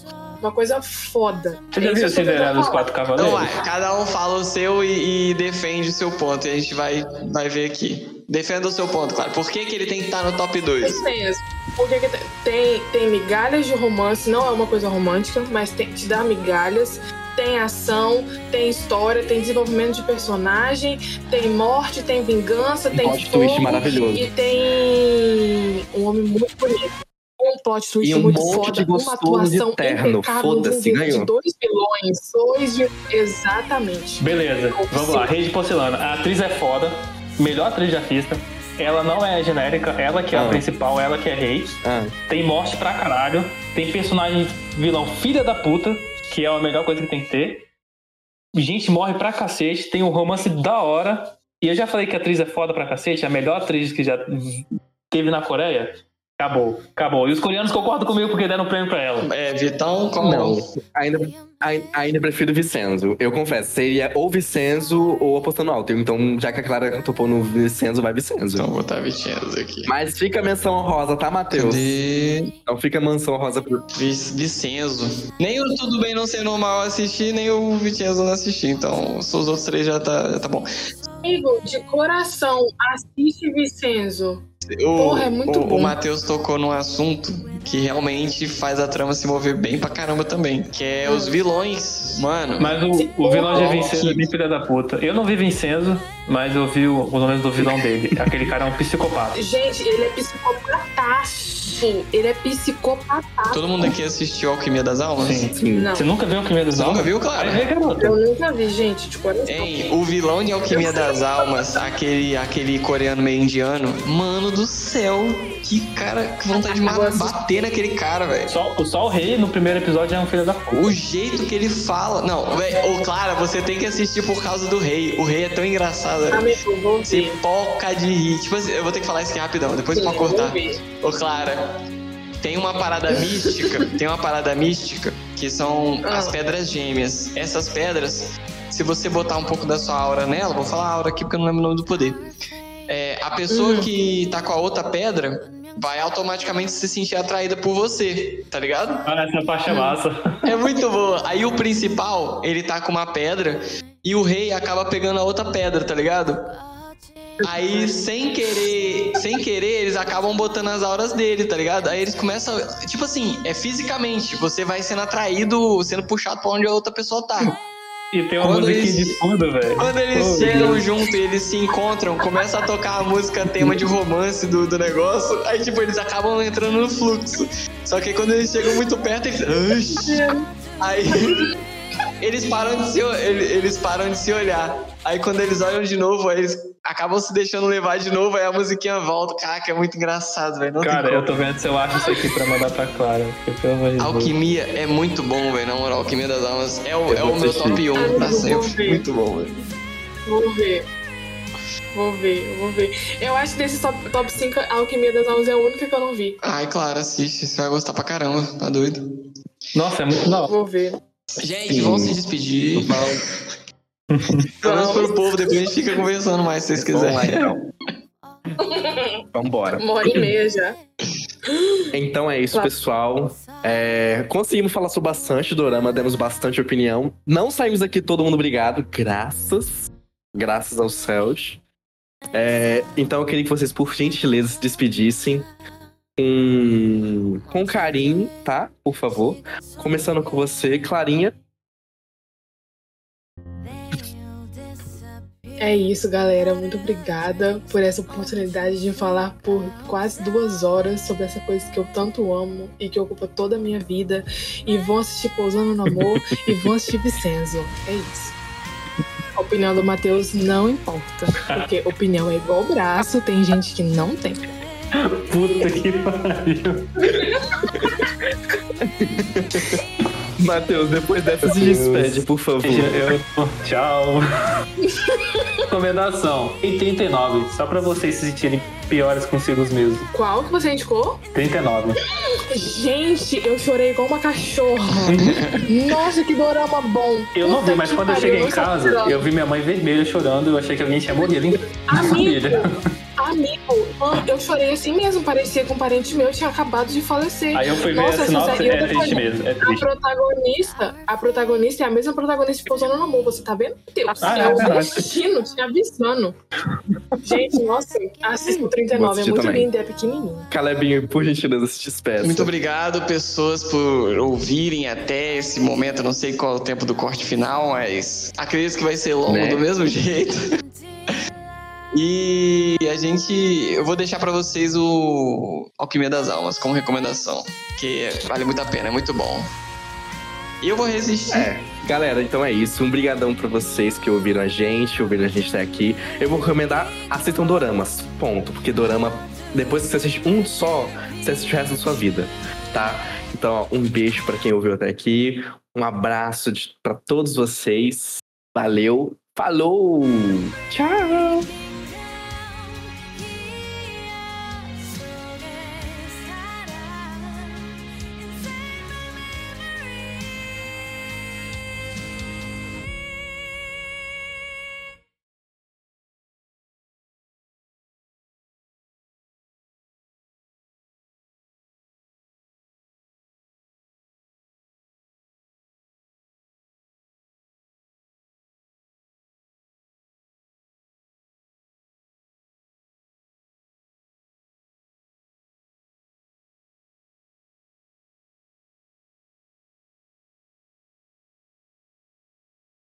Uma coisa foda. Você já É viu Cinderela dos. Quatro Então Cavaleiros? vai, cada um fala o seu e, e defende o seu ponto. E a gente vai, vai ver aqui. Defenda o seu ponto, claro. Por que, que ele tem que estar no top 2? Isso mesmo. Porque que tem, tem migalhas de romance, não é uma coisa romântica, mas tem, te dá migalhas. Tem ação, tem história, tem desenvolvimento de personagem, tem morte, tem vingança, Um tem plot fogo, twist maravilhoso. E tem um homem muito bonito. Um plot twist E um muito monte foda, de uma gostoso de atuação terno. impecável Foda-se, de, de ganhou. dois vilões, dois vi- exatamente. Beleza, vamos lá. Rei de Porcelana. A atriz é foda. Melhor atriz já vista. Ela não é genérica, ela que é a Ah. principal, ela que é rei. Ah, Tem morte pra caralho. Tem personagem vilão filha da puta, que é a melhor coisa que tem que ter. Gente morre pra cacete, tem um romance da hora. E eu já falei que a atriz é foda pra cacete, a melhor atriz que já teve na Coreia. Acabou, acabou. E os coreanos concordam comigo porque deram prêmio pra ela. É, Vitão, como. não, ainda, ai- ainda prefiro Vicenzo. Eu confesso, seria ou Vicenzo ou apostando alto. Então, já que a Clara topou no Vicenzo, vai Vicenzo. Então, vou botar Vicenzo aqui. Mas fica a menção honrosa, tá, Matheus? Cadê? Então fica a menção honrosa pro. Vic- Vicenzo. Nem o Tudo Bem Não Ser Normal eu assisti, nem o Vicenzo não assisti. Então, os outros três já tá, já tá bom. Amigo, de coração, assiste Vicenzo. O, Porra, é muito o, bom. o Matheus tocou num assunto que realmente faz a trama se mover bem pra caramba também. Que é os vilões, mano. Mas o, o vilão de Vincenzo é bem filha da puta. Eu não vi Vincenzo, mas eu vi o, o nome do vilão dele. Aquele cara é um psicopata. Gente, ele é psicopataço. Ele é psicopataço. Todo mundo aqui assistiu Alquimia das Almas? Sim. Sim. Não. Você nunca viu Alquimia das Você nunca Almas? viu, claro? Vai ver, garota. Eu nunca vi, gente, de coração. Hein, o vilão de Alquimia das Almas, aquele, aquele coreano meio indiano, mano do céu, que cara, que vontade de ma- naquele cara, velho. Só, só o rei no primeiro episódio é um filho da puta. O jeito que ele fala. Não, velho, ô Clara, você tem que assistir por causa do rei. O rei é tão engraçado, vou Você ver. poca de rir. Tipo assim, eu vou ter que falar isso aqui rapidão, depois Sim, pode cortar. Ô, Clara, tem uma parada mística, tem uma parada mística que são Ah. as pedras gêmeas. Essas pedras, se você botar um pouco da sua aura nela, vou falar aura aqui porque eu não lembro o nome do poder. É, a pessoa que tá com a outra pedra vai automaticamente se sentir atraída por você, tá ligado? Ah, essa parte é massa. É muito boa. Aí o principal, ele tá com uma pedra e o rei acaba pegando a outra pedra, tá ligado? Aí, sem querer, sem querer, eles acabam botando as auras dele, tá ligado? Aí eles começam, tipo assim, é fisicamente, você vai sendo atraído, sendo puxado pra onde a outra pessoa tá. E tem uma Quando musiquinha eles- de fundo, velho. Quando eles Oh, chegam Deus. junto e eles se encontram, começa a tocar a música tema de romance do, do negócio, aí tipo, eles acabam entrando no fluxo. Só que quando eles chegam muito perto, eles. Aí eles param de se, ele- eles param de se olhar. Aí quando eles olham de novo, aí eles acabam se deixando levar de novo, aí a musiquinha volta. Caraca, é muito engraçado, velho. Cara, eu tô vendo se eu acho isso aqui pra mandar pra Clara. Porque. Alquimia é muito bom, velho. Na moral, Alquimia das Almas é o, Eu é o meu top 1 pra Eu vou sempre. ver. Muito bom, velho. Vou ver. Vou ver, vou ver. Eu acho que desse top, top 5, a Alquimia das Almas é a única que eu não vi. Ai, claro, assiste. Você vai gostar pra caramba. Tá doido? Nossa, é muito da hora. Vou ver. Gente, Sim. vamos se despedir. Vamos pro povo, depois a gente fica conversando mais se vocês Vamos lá, quiserem. então. Vambora. Uma hora e meia já. Então é isso, Claro. pessoal. É, conseguimos falar sobre bastante dorama, demos bastante opinião. Não saímos aqui todo mundo obrigado, graças, graças aos céus. É, então eu queria que vocês, por gentileza, se despedissem com, com carinho, tá? Por favor. Começando com você, Clarinha. É isso, galera. Muito obrigada por essa oportunidade de falar por quase duas horas sobre essa coisa que eu tanto amo e que ocupa toda a minha vida. E vão assistir Pousando no Amor e vão assistir Vicenzo. É isso. A opinião do Matheus não importa. Porque opinião é igual braço, tem gente que não tem. Puta que pariu. Matheus, depois dessa se despede, por favor. Eu, tchau. Recomendação. Em 39, só pra vocês se sentirem piores consigo mesmos. Qual que você indicou? 39. Gente, eu chorei igual uma cachorra. Nossa, que dorama bom. Eu não vi, Puta mas quando eu pariu, cheguei em eu casa, eu vi minha mãe vermelha chorando. Eu achei que alguém tinha morrido em Amigo, família. Amigo, ah, eu chorei assim mesmo. Parecia que um parente meu tinha acabado de falecer. Aí eu fui ver Nossa, a sinopse, essa série é triste mesmo, é A triste. protagonista, a protagonista é a mesma protagonista de Pousando no Amor, você tá vendo? Deus, Ah, é é o destino, te avisando. Gente, nossa, assista o Vou 39, é muito também. lindo, é pequenininho. Calebinho, por gentileza, se despeça. Muito obrigado, pessoas, por ouvirem até esse momento. Eu não sei qual é o tempo do corte final, mas acredito que vai ser longo Né? do mesmo jeito. E a gente. Eu vou deixar pra vocês o Alquimia das Almas como recomendação. Que vale muito a pena, é muito bom. E eu vou resistir. É, galera, então é isso. Um brigadão pra vocês que ouviram a gente, ouviram a gente até aqui. Eu vou recomendar, assistam doramas, ponto. Porque dorama, depois que você assiste um só, você assiste o resto da sua vida, tá? Então, ó, um beijo pra quem ouviu até aqui. Um abraço pra todos vocês. Valeu. Falou! Tchau!